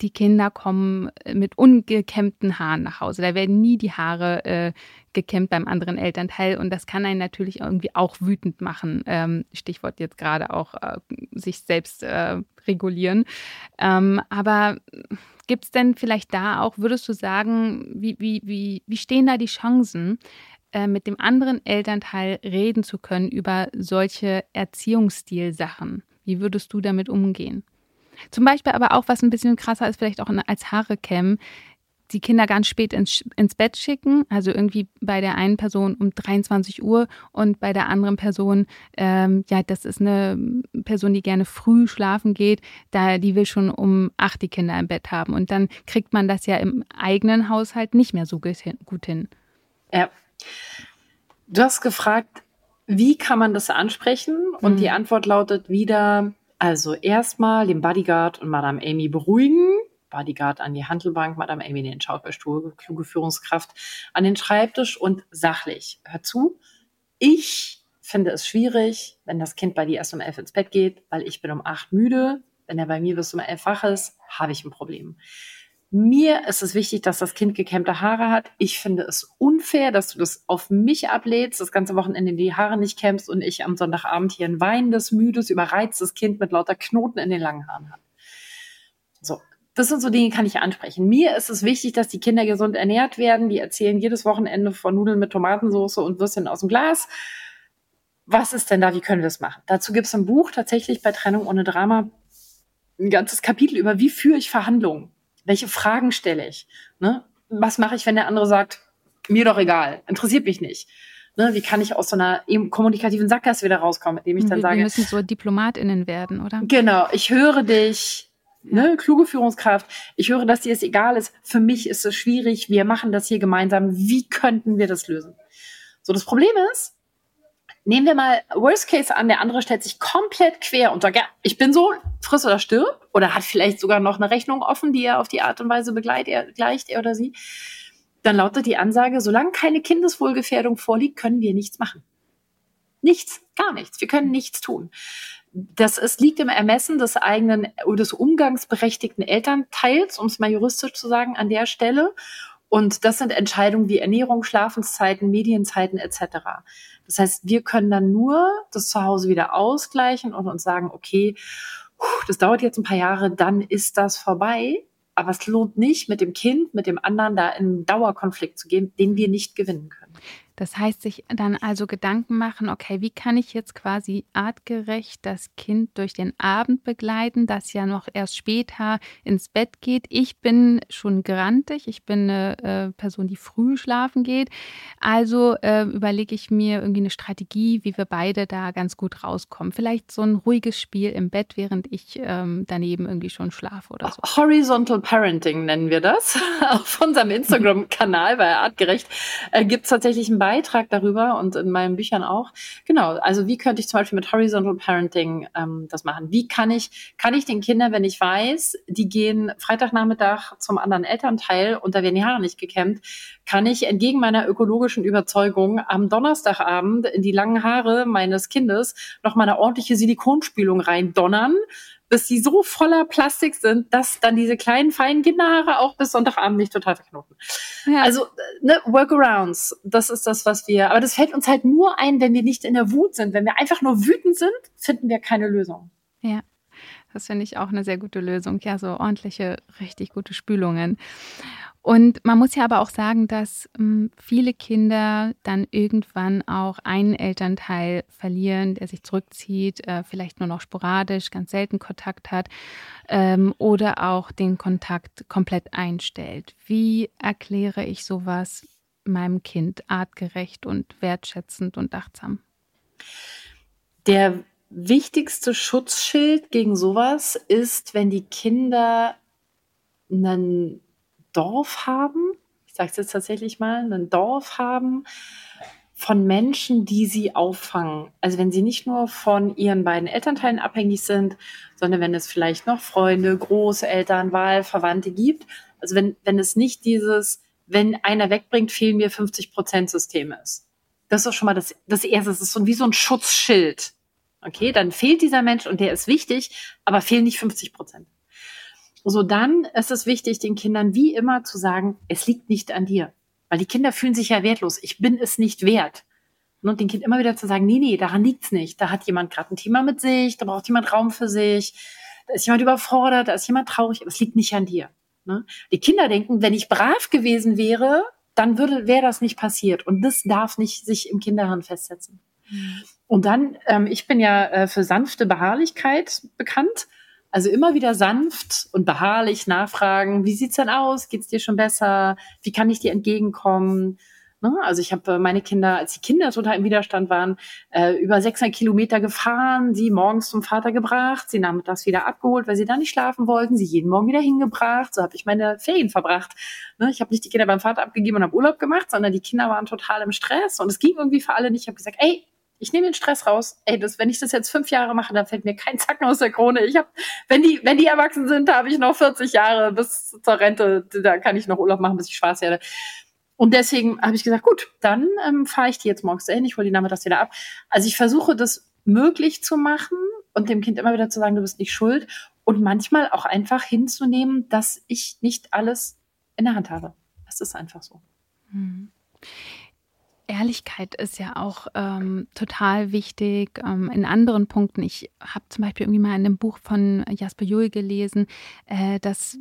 die Kinder kommen mit ungekämmten Haaren nach Hause. Da werden nie die Haare äh, gekämmt beim anderen Elternteil und das kann einen natürlich irgendwie auch wütend machen. Ähm, Stichwort jetzt gerade auch äh, sich selbst äh, regulieren. Ähm, aber gibt es denn vielleicht da auch, würdest du sagen, wie, wie, wie, wie stehen da die Chancen, äh, mit dem anderen Elternteil reden zu können über solche Erziehungsstilsachen? Wie würdest du damit umgehen? Zum Beispiel aber auch, was ein bisschen krasser ist, vielleicht auch als Haare kämmen, die Kinder ganz spät ins, ins Bett schicken, also irgendwie bei der einen Person um 23 Uhr und bei der anderen Person, ähm, ja, das ist eine Person, die gerne früh schlafen geht, da die will schon um acht die Kinder im Bett haben und dann kriegt man das ja im eigenen Haushalt nicht mehr so gut hin. Ja. Du hast gefragt, wie kann man das ansprechen? Und mhm. die Antwort lautet wieder, also erstmal den Bodyguard und Madame Amy beruhigen. Bodyguard an die Handelbank, Madame Amy den Schaukelstuhl, kluge Führungskraft an den Schreibtisch und sachlich. Hör zu, ich finde es schwierig, wenn das Kind bei dir erst um elf ins Bett geht, weil ich bin um acht müde. Wenn er bei mir bis um elf wach ist, habe ich ein Problem. Mir ist es wichtig, dass das Kind gekämmte Haare hat. Ich finde es unfair, dass du das auf mich ablädst, das ganze Wochenende die Haare nicht kämmst und ich am Sonntagabend hier ein weinendes, müdes, überreiztes Kind mit lauter Knoten in den langen Haaren habe. So, das sind so Dinge, kann ich ansprechen. Mir ist es wichtig, dass die Kinder gesund ernährt werden. Die erzählen jedes Wochenende von Nudeln mit Tomatensauce und Würstchen aus dem Glas. Was ist denn da? Wie können wir das machen? Dazu gibt es ein Buch tatsächlich bei Trennung ohne Drama ein ganzes Kapitel über, wie führe ich Verhandlungen welche Fragen stelle ich? Ne? Was mache ich, wenn der andere sagt, mir doch egal, interessiert mich nicht? Ne? Wie kann ich aus so einer kommunikativen Sackgasse wieder rauskommen, indem ich dann wir, sage. Wir müssen so DiplomatInnen werden, oder? Genau, ich höre dich, ne, kluge Führungskraft. Ich höre, dass dir es egal ist. Für mich ist es schwierig. Wir machen das hier gemeinsam. Wie könnten wir das lösen? So, das Problem ist, Nehmen wir mal Worst Case an, der andere stellt sich komplett quer und sagt, ja, ich bin so, friss oder stirb, oder hat vielleicht sogar noch eine Rechnung offen, die er auf die Art und Weise begleicht, er, gleicht, er oder sie. Dann lautet die Ansage, solange keine Kindeswohlgefährdung vorliegt, können wir nichts machen. Nichts, gar nichts. Wir können nichts tun. Das ist, liegt im Ermessen des eigenen, des umgangsberechtigten Elternteils, um es mal juristisch zu sagen, an der Stelle. Und das sind Entscheidungen wie Ernährung, Schlafenszeiten, Medienzeiten etc. Das heißt, wir können dann nur das zu Hause wieder ausgleichen und uns sagen, okay, das dauert jetzt ein paar Jahre, dann ist das vorbei. Aber es lohnt nicht, mit dem Kind, mit dem anderen da in einen Dauerkonflikt zu gehen, den wir nicht gewinnen können. Das heißt, sich dann also Gedanken machen, okay, wie kann ich jetzt quasi artgerecht das Kind durch den Abend begleiten, das ja noch erst später ins Bett geht. Ich bin schon grantig, ich bin eine äh, Person, die früh schlafen geht. Also äh, überlege ich mir irgendwie eine Strategie, wie wir beide da ganz gut rauskommen. Vielleicht so ein ruhiges Spiel im Bett, während ich ähm, daneben irgendwie schon schlafe oder so. Horizontal Parenting nennen wir das. Auf unserem Instagram-Kanal bei Artgerecht äh, gibt es tatsächlich ein Beitrag darüber und in meinen Büchern auch. Genau, also wie könnte ich zum Beispiel mit Horizontal Parenting ähm, das machen? Wie kann ich, kann ich den Kindern, wenn ich weiß, die gehen Freitagnachmittag zum anderen Elternteil und da werden die Haare nicht gekämmt, kann ich entgegen meiner ökologischen Überzeugung am Donnerstagabend in die langen Haare meines Kindes noch mal eine ordentliche Silikonspülung reindonnern, bis sie so voller Plastik sind, dass dann diese kleinen feinen Kinderhaare auch bis Sonntagabend nicht total verknoten. Ja. Also ne, Workarounds, das ist das, was wir. Aber das fällt uns halt nur ein, wenn wir nicht in der Wut sind. Wenn wir einfach nur wütend sind, finden wir keine Lösung. Ja. Das finde ich auch eine sehr gute Lösung. Ja, so ordentliche, richtig gute Spülungen. Und man muss ja aber auch sagen, dass ähm, viele Kinder dann irgendwann auch einen Elternteil verlieren, der sich zurückzieht, äh, vielleicht nur noch sporadisch, ganz selten Kontakt hat ähm, oder auch den Kontakt komplett einstellt. Wie erkläre ich sowas meinem Kind artgerecht und wertschätzend und achtsam? Der wichtigste Schutzschild gegen sowas ist, wenn die Kinder einen Dorf haben, ich sage es jetzt tatsächlich mal, ein Dorf haben von Menschen, die sie auffangen. Also wenn sie nicht nur von ihren beiden Elternteilen abhängig sind, sondern wenn es vielleicht noch Freunde, Großeltern, Wahlverwandte gibt. Also wenn, wenn es nicht dieses, wenn einer wegbringt, fehlen mir 50 Prozent System ist. Das ist schon mal das, das Erste. Das ist so wie so ein Schutzschild. Okay, dann fehlt dieser Mensch und der ist wichtig, aber fehlen nicht 50 Prozent. So dann ist es wichtig, den Kindern wie immer zu sagen, es liegt nicht an dir. Weil die Kinder fühlen sich ja wertlos. Ich bin es nicht wert. Und den Kind immer wieder zu sagen, nee, nee, daran liegt's nicht. Da hat jemand gerade ein Thema mit sich, da braucht jemand Raum für sich, da ist jemand überfordert, da ist jemand traurig, aber es liegt nicht an dir. Ne? Die Kinder denken, wenn ich brav gewesen wäre, dann würde, wäre das nicht passiert. Und das darf nicht sich im Kinderhirn festsetzen. Und dann, ähm, ich bin ja äh, für sanfte Beharrlichkeit bekannt. Also immer wieder sanft und beharrlich nachfragen, wie sieht's denn aus? Geht's dir schon besser? Wie kann ich dir entgegenkommen? Ne? Also ich habe äh, meine Kinder, als die Kinder total im Widerstand waren, äh, über 600 Kilometer gefahren, sie morgens zum Vater gebracht, sie nachmittags wieder abgeholt, weil sie da nicht schlafen wollten, sie jeden Morgen wieder hingebracht. So habe ich meine Ferien verbracht. Ne? Ich habe nicht die Kinder beim Vater abgegeben und habe Urlaub gemacht, sondern die Kinder waren total im Stress und es ging irgendwie für alle nicht. Ich habe gesagt, ey, ich nehme den Stress raus. Ey, das, wenn ich das jetzt fünf Jahre mache, dann fällt mir kein Zacken aus der Krone. Ich habe, wenn die, wenn die erwachsen sind, habe ich noch 40 Jahre bis zur Rente. Da kann ich noch Urlaub machen, bis ich Spaß werde. Und deswegen habe ich gesagt, gut, dann ähm, fahre ich die jetzt morgens dahin, ich hole die nachmittags wieder ab. Also ich versuche das möglich zu machen und dem Kind immer wieder zu sagen, du bist nicht schuld und manchmal auch einfach hinzunehmen, dass ich nicht alles in der Hand habe. Das ist einfach so. Mhm. Ehrlichkeit ist ja auch ähm, total wichtig ähm, in anderen Punkten. Ich habe zum Beispiel irgendwie mal in einem Buch von Jasper Juhl gelesen, äh, dass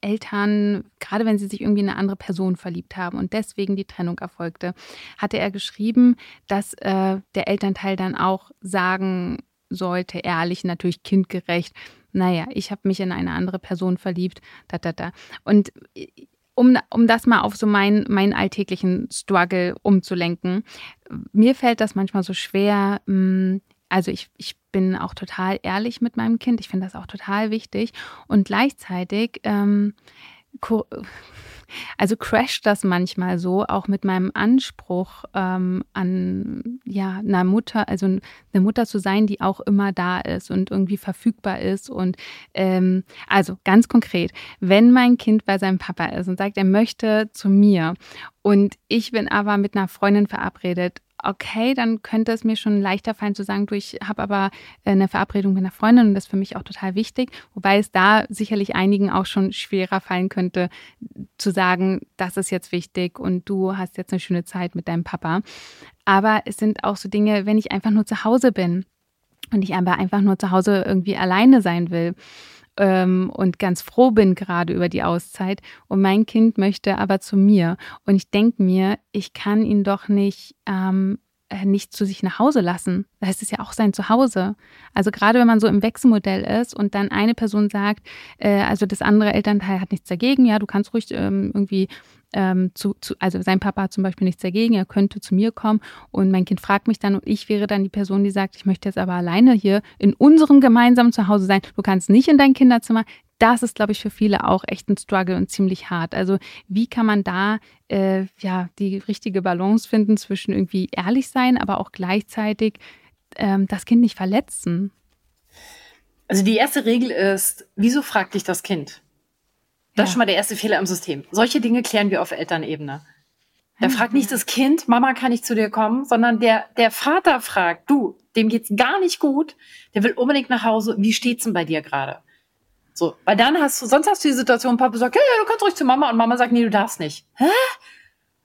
Eltern, gerade wenn sie sich irgendwie in eine andere Person verliebt haben und deswegen die Trennung erfolgte, hatte er geschrieben, dass äh, der Elternteil dann auch sagen sollte, ehrlich, natürlich kindgerecht, naja, ich habe mich in eine andere Person verliebt, da, da, da. Und um, um das mal auf so meinen, meinen alltäglichen Struggle umzulenken. Mir fällt das manchmal so schwer. Mm, also ich, ich bin auch total ehrlich mit meinem Kind. Ich finde das auch total wichtig. Und gleichzeitig ähm, also crasht das manchmal so, auch mit meinem Anspruch ähm, an ja einer Mutter, also eine Mutter zu sein, die auch immer da ist und irgendwie verfügbar ist. Und ähm, also ganz konkret, wenn mein Kind bei seinem Papa ist und sagt, er möchte zu mir und ich bin aber mit einer Freundin verabredet okay, dann könnte es mir schon leichter fallen zu sagen, du, ich habe aber äh, eine Verabredung mit einer Freundin und das ist für mich auch total wichtig. Wobei es da sicherlich einigen auch schon schwerer fallen könnte, zu sagen, das ist jetzt wichtig und du hast jetzt eine schöne Zeit mit deinem Papa. Aber es sind auch so Dinge, wenn ich einfach nur zu Hause bin und ich aber einfach nur zu Hause irgendwie alleine sein will ähm, und ganz froh bin gerade über die Auszeit und mein Kind möchte aber zu mir und ich denke mir, ich kann ihn doch nicht ähm, äh, nicht zu sich nach Hause lassen. Das heißt, es ist ja auch sein Zuhause. Also gerade wenn man so im Wechselmodell ist und dann eine Person sagt, äh, also das andere Elternteil hat nichts dagegen, ja, du kannst ruhig ähm, irgendwie ähm, zu, zu, also sein Papa hat zum Beispiel nichts dagegen, er könnte zu mir kommen und mein Kind fragt mich dann und ich wäre dann die Person, die sagt, ich möchte jetzt aber alleine hier in unserem gemeinsamen Zuhause sein. Du kannst nicht in dein Kinderzimmer. Das ist, glaube ich, für viele auch echt ein Struggle und ziemlich hart. Also wie kann man da äh, ja die richtige Balance finden zwischen irgendwie ehrlich sein, aber auch gleichzeitig ähm, das Kind nicht verletzen? Also die erste Regel ist, wieso fragt dich das Kind? Das ja. ist schon mal der erste Fehler im System. Solche Dinge klären wir auf Elternebene. Da fragt nicht das Kind, Mama, kann ich zu dir kommen, sondern der, der Vater fragt, du, dem geht's gar nicht gut, der will unbedingt nach Hause, wie steht's denn bei dir gerade? So, weil dann hast du, sonst hast du die Situation, Papa sagt, ja, ja, du kannst ruhig zu Mama und Mama sagt, nee, du darfst nicht. Hä?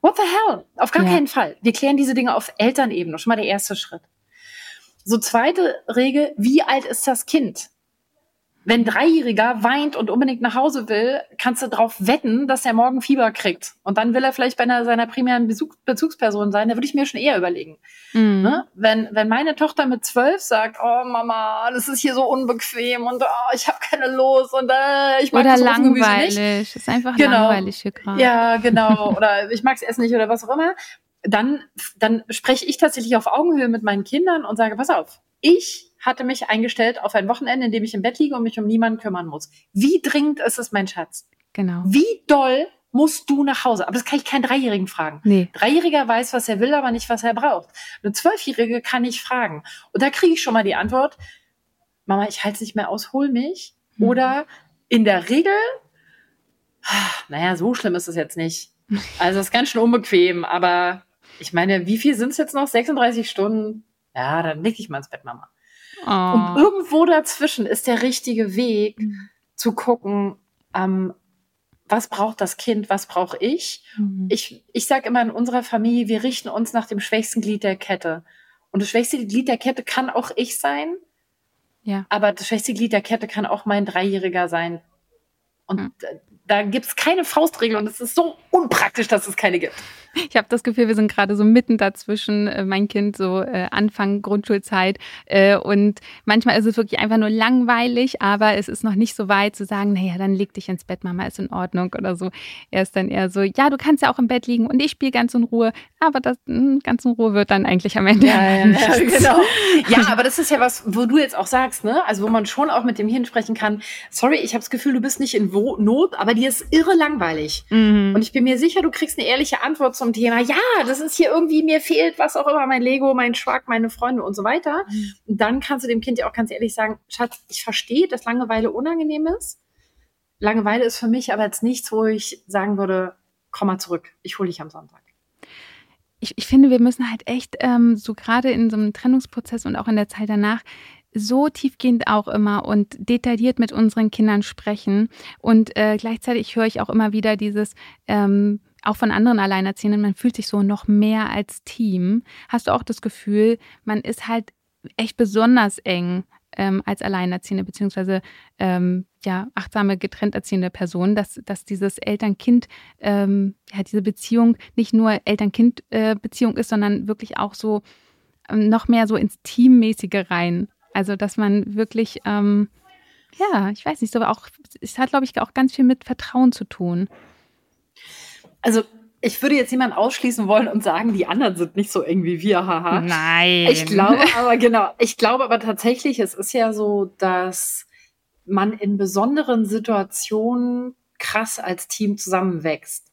What the hell? Auf gar ja. keinen Fall. Wir klären diese Dinge auf Elternebene, schon mal der erste Schritt. So, zweite Regel, wie alt ist das Kind? Wenn ein Dreijähriger weint und unbedingt nach Hause will, kannst du darauf wetten, dass er morgen Fieber kriegt. Und dann will er vielleicht bei einer, seiner primären Besuch, Bezugsperson sein. Da würde ich mir schon eher überlegen. Mhm. Ne? Wenn, wenn meine Tochter mit zwölf sagt, oh Mama, das ist hier so unbequem und oh, ich habe keine Lust und äh, ich mag oder das langweilig. Nicht. ist einfach genau. langweilig hier gerade. Ja, genau. oder ich mag es essen nicht oder was auch immer. Dann, dann spreche ich tatsächlich auf Augenhöhe mit meinen Kindern und sage, pass auf, ich hatte mich eingestellt auf ein Wochenende, in dem ich im Bett liege und mich um niemanden kümmern muss. Wie dringend ist es, mein Schatz? Genau. Wie doll musst du nach Hause? Aber das kann ich keinen Dreijährigen fragen. Nee. Dreijähriger weiß, was er will, aber nicht, was er braucht. Eine Zwölfjährige kann ich fragen. Und da kriege ich schon mal die Antwort, Mama, ich halte es nicht mehr aus, hol mich. Mhm. Oder in der Regel, naja, so schlimm ist es jetzt nicht. Also es ist ganz schön unbequem, aber ich meine, wie viel sind es jetzt noch? 36 Stunden? Ja, dann leg ich mal ins Bett, Mama. Oh. Und irgendwo dazwischen ist der richtige Weg, zu gucken, ähm, was braucht das Kind, was brauche ich. Mhm. Ich, ich sage immer in unserer Familie, wir richten uns nach dem schwächsten Glied der Kette. Und das schwächste Glied der Kette kann auch ich sein. Ja. Aber das schwächste Glied der Kette kann auch mein Dreijähriger sein. Und mhm da gibt es keine Faustregel und es ist so unpraktisch, dass es keine gibt. Ich habe das Gefühl, wir sind gerade so mitten dazwischen, äh, mein Kind so äh, Anfang Grundschulzeit äh, und manchmal ist es wirklich einfach nur langweilig, aber es ist noch nicht so weit zu sagen, naja, dann leg dich ins Bett, Mama ist in Ordnung oder so. Er ist dann eher so, ja, du kannst ja auch im Bett liegen und ich spiele ganz in Ruhe, aber das mh, hm, ganz in Ruhe wird dann eigentlich am Ende. Ja, ja, ja, genau. ja, aber das ist ja was, wo du jetzt auch sagst, ne? Also wo man schon auch mit dem Hirn sprechen kann, sorry, ich habe das Gefühl, du bist nicht in Not, aber dir ist irre langweilig. Mhm. Und ich bin mir sicher, du kriegst eine ehrliche Antwort zum Thema, ja, das ist hier irgendwie, mir fehlt was auch immer, mein Lego, mein Schwack, meine Freunde und so weiter. Mhm. Und dann kannst du dem Kind ja auch ganz ehrlich sagen, Schatz, ich verstehe, dass Langeweile unangenehm ist. Langeweile ist für mich aber jetzt nichts, wo ich sagen würde, komm mal zurück, ich hole dich am Sonntag. Ich, ich, finde, wir müssen halt echt ähm, so gerade in so einem Trennungsprozess und auch in der Zeit danach so tiefgehend auch immer und detailliert mit unseren Kindern sprechen. Und äh, gleichzeitig höre ich auch immer wieder dieses, ähm, auch von anderen Alleinerziehenden, man fühlt sich so noch mehr als Team. Hast du auch das Gefühl, man ist halt echt besonders eng ähm, als Alleinerziehende, beziehungsweise ähm, ja, achtsame, getrennt erziehende Person, dass, dass dieses Eltern-Kind, ähm, ja, diese Beziehung nicht nur Eltern-Kind-Beziehung äh, ist, sondern wirklich auch so ähm, noch mehr so ins Teammäßige rein also, dass man wirklich, ähm, ja, ich weiß nicht, so auch, es hat, glaube ich, auch ganz viel mit Vertrauen zu tun. Also, ich würde jetzt jemanden ausschließen wollen und sagen, die anderen sind nicht so eng wie wir, haha. Nein. Ich glaube aber, genau, ich glaube aber tatsächlich, es ist ja so, dass man in besonderen Situationen krass als Team zusammenwächst.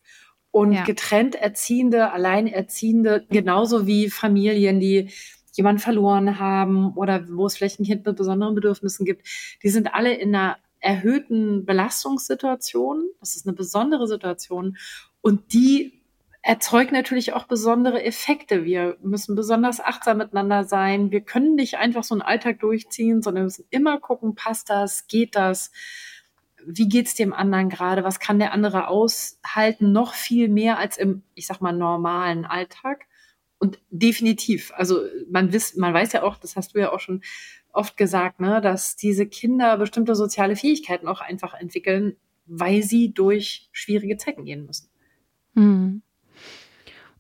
Und ja. getrennt Erziehende, Alleinerziehende, genauso wie Familien, die jemanden verloren haben oder wo es vielleicht ein Kind mit besonderen Bedürfnissen gibt, die sind alle in einer erhöhten Belastungssituation. Das ist eine besondere Situation und die erzeugt natürlich auch besondere Effekte. Wir müssen besonders achtsam miteinander sein. Wir können nicht einfach so einen Alltag durchziehen, sondern wir müssen immer gucken, passt das, geht das, wie geht's dem anderen gerade, was kann der andere aushalten, noch viel mehr als im, ich sag mal, normalen Alltag. Und definitiv, also man, wiss, man weiß ja auch, das hast du ja auch schon oft gesagt, ne, dass diese Kinder bestimmte soziale Fähigkeiten auch einfach entwickeln, weil sie durch schwierige Zeiten gehen müssen. Hm.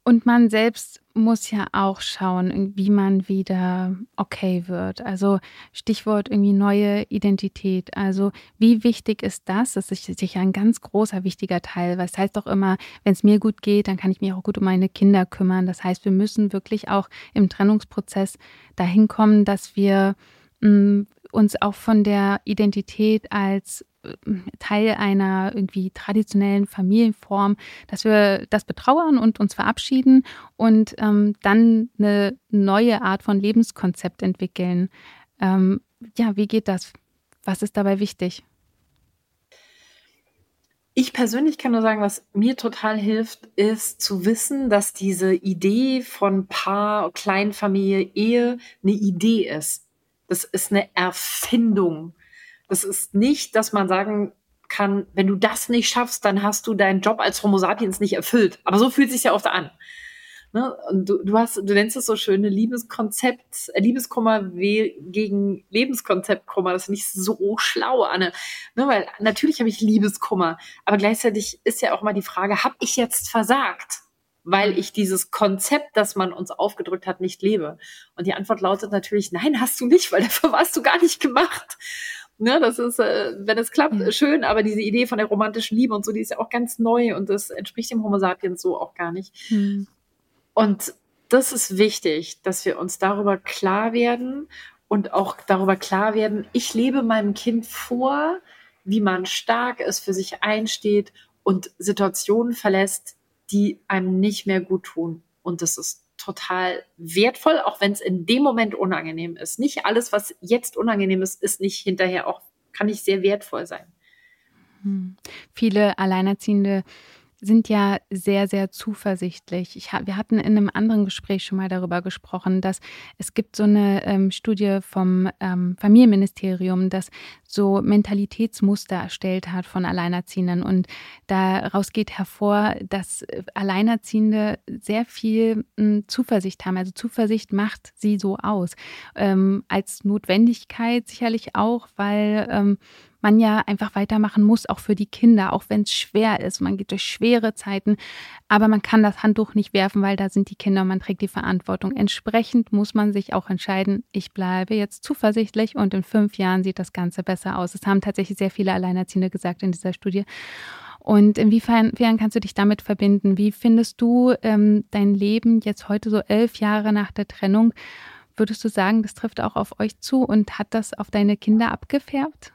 Und man selbst muss ja auch schauen, wie man wieder okay wird. Also Stichwort irgendwie neue Identität. Also wie wichtig ist das? Das ist sicher ein ganz großer, wichtiger Teil. Was heißt doch immer, wenn es mir gut geht, dann kann ich mich auch gut um meine Kinder kümmern. Das heißt, wir müssen wirklich auch im Trennungsprozess dahin kommen, dass wir uns auch von der Identität als Teil einer irgendwie traditionellen Familienform, dass wir das betrauern und uns verabschieden und ähm, dann eine neue Art von Lebenskonzept entwickeln. Ähm, ja, wie geht das? Was ist dabei wichtig? Ich persönlich kann nur sagen, was mir total hilft, ist zu wissen, dass diese Idee von Paar, Kleinfamilie, Ehe eine Idee ist. Das ist eine Erfindung. Das ist nicht, dass man sagen kann, wenn du das nicht schaffst, dann hast du deinen Job als Homo sapiens nicht erfüllt. Aber so fühlt es sich ja oft an. Ne? Und du, du hast, du nennst es so schöne Liebeskonzept, äh, Liebeskummer gegen Lebenskonzeptkummer. Das finde ich so schlau, Anne. Ne? Weil natürlich habe ich Liebeskummer, aber gleichzeitig ist ja auch mal die Frage, habe ich jetzt versagt? Weil ich dieses Konzept, das man uns aufgedrückt hat, nicht lebe? Und die Antwort lautet natürlich, nein, hast du nicht, weil dafür warst du gar nicht gemacht. Ne, das ist, äh, wenn es klappt, mhm. schön, aber diese Idee von der romantischen Liebe und so, die ist ja auch ganz neu und das entspricht dem Homo sapiens so auch gar nicht. Mhm. Und das ist wichtig, dass wir uns darüber klar werden und auch darüber klar werden, ich lebe meinem Kind vor, wie man stark ist, für sich einsteht und Situationen verlässt, die einem nicht mehr gut tun. Und das ist total wertvoll, auch wenn es in dem Moment unangenehm ist. Nicht alles, was jetzt unangenehm ist, ist nicht hinterher auch, kann nicht sehr wertvoll sein. Hm. Viele Alleinerziehende sind ja sehr, sehr zuversichtlich. Ich, wir hatten in einem anderen Gespräch schon mal darüber gesprochen, dass es gibt so eine ähm, Studie vom ähm, Familienministerium, das so Mentalitätsmuster erstellt hat von Alleinerziehenden. Und daraus geht hervor, dass Alleinerziehende sehr viel ähm, Zuversicht haben. Also Zuversicht macht sie so aus. Ähm, als Notwendigkeit sicherlich auch, weil ähm, man ja einfach weitermachen muss, auch für die Kinder, auch wenn es schwer ist. Man geht durch schwere Zeiten, aber man kann das Handtuch nicht werfen, weil da sind die Kinder und man trägt die Verantwortung. Entsprechend muss man sich auch entscheiden, ich bleibe jetzt zuversichtlich und in fünf Jahren sieht das Ganze besser aus. Das haben tatsächlich sehr viele Alleinerziehende gesagt in dieser Studie. Und inwiefern kannst du dich damit verbinden? Wie findest du ähm, dein Leben jetzt heute so elf Jahre nach der Trennung? Würdest du sagen, das trifft auch auf euch zu und hat das auf deine Kinder abgefärbt?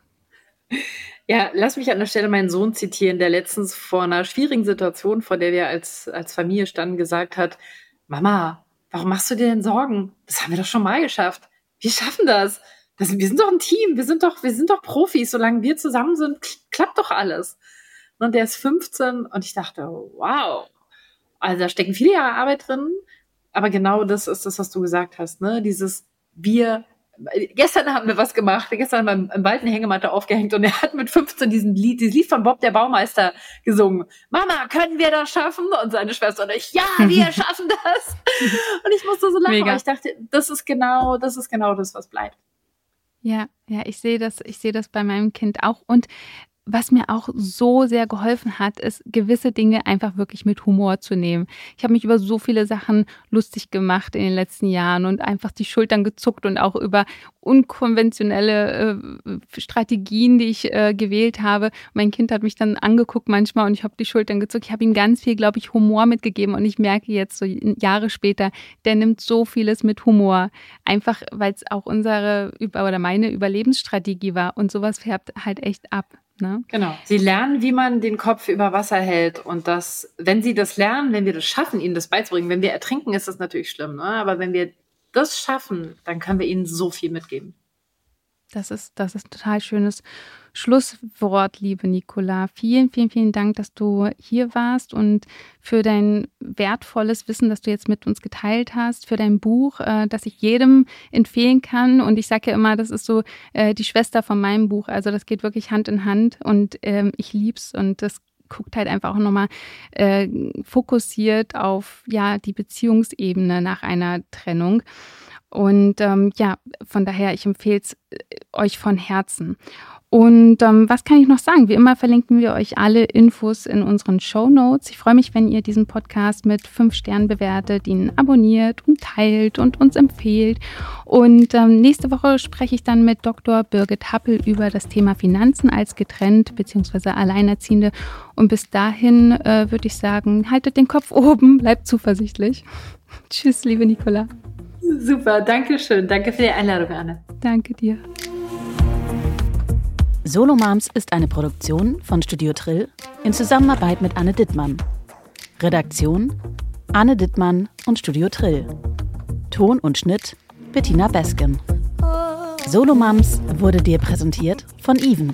Ja, lass mich an der Stelle meinen Sohn zitieren, der letztens vor einer schwierigen Situation, vor der wir als, als Familie standen, gesagt hat, Mama, warum machst du dir denn Sorgen? Das haben wir doch schon mal geschafft. Wir schaffen das. das wir sind doch ein Team. Wir sind doch, wir sind doch Profis. Solange wir zusammen sind, klappt doch alles. Und der ist 15 und ich dachte, wow. Also da stecken viele Jahre Arbeit drin. Aber genau das ist das, was du gesagt hast, ne? Dieses, wir gestern haben wir was gemacht. Gestern haben wir im Wald eine Hängematte aufgehängt und er hat mit 15 diesen Lied, dieses Lied von Bob der Baumeister gesungen. Mama, können wir das schaffen? Und seine Schwester und ich, ja, wir schaffen das. und ich musste so lachen, weil ich dachte, das ist genau, das ist genau das, was bleibt. Ja, ja, ich sehe das, ich sehe das bei meinem Kind auch. Und was mir auch so sehr geholfen hat, ist, gewisse Dinge einfach wirklich mit Humor zu nehmen. Ich habe mich über so viele Sachen lustig gemacht in den letzten Jahren und einfach die Schultern gezuckt und auch über unkonventionelle äh, Strategien, die ich äh, gewählt habe. Mein Kind hat mich dann angeguckt manchmal und ich habe die Schultern gezuckt. Ich habe ihm ganz viel, glaube ich, Humor mitgegeben und ich merke jetzt so Jahre später, der nimmt so vieles mit Humor. Einfach, weil es auch unsere oder meine Überlebensstrategie war und sowas färbt halt echt ab. Ne? Genau. Sie lernen, wie man den Kopf über Wasser hält. Und das, wenn sie das lernen, wenn wir das schaffen, ihnen das beizubringen, wenn wir ertrinken, ist das natürlich schlimm. Ne? Aber wenn wir das schaffen, dann können wir ihnen so viel mitgeben. Das ist, das ist ein total schönes Schlusswort, liebe Nicola. Vielen, vielen, vielen Dank, dass du hier warst und für dein wertvolles Wissen, das du jetzt mit uns geteilt hast, für dein Buch, äh, das ich jedem empfehlen kann. Und ich sage ja immer, das ist so äh, die Schwester von meinem Buch. Also das geht wirklich Hand in Hand und ähm, ich lieb's und das guckt halt einfach auch nochmal äh, fokussiert auf ja die Beziehungsebene nach einer Trennung. Und ähm, ja, von daher, ich empfehle es äh, euch von Herzen. Und ähm, was kann ich noch sagen? Wie immer verlinken wir euch alle Infos in unseren Show Notes. Ich freue mich, wenn ihr diesen Podcast mit fünf Sternen bewertet, ihn abonniert und teilt und uns empfehlt. Und ähm, nächste Woche spreche ich dann mit Dr. Birgit Happel über das Thema Finanzen als getrennt bzw. Alleinerziehende. Und bis dahin äh, würde ich sagen, haltet den Kopf oben, bleibt zuversichtlich. Tschüss, liebe Nicola. Super, danke schön. Danke für die Einladung, Anne. Danke dir. Solo Moms ist eine Produktion von Studio Trill in Zusammenarbeit mit Anne Dittmann. Redaktion Anne Dittmann und Studio Trill. Ton und Schnitt Bettina Besken. Solo Moms wurde dir präsentiert von Even.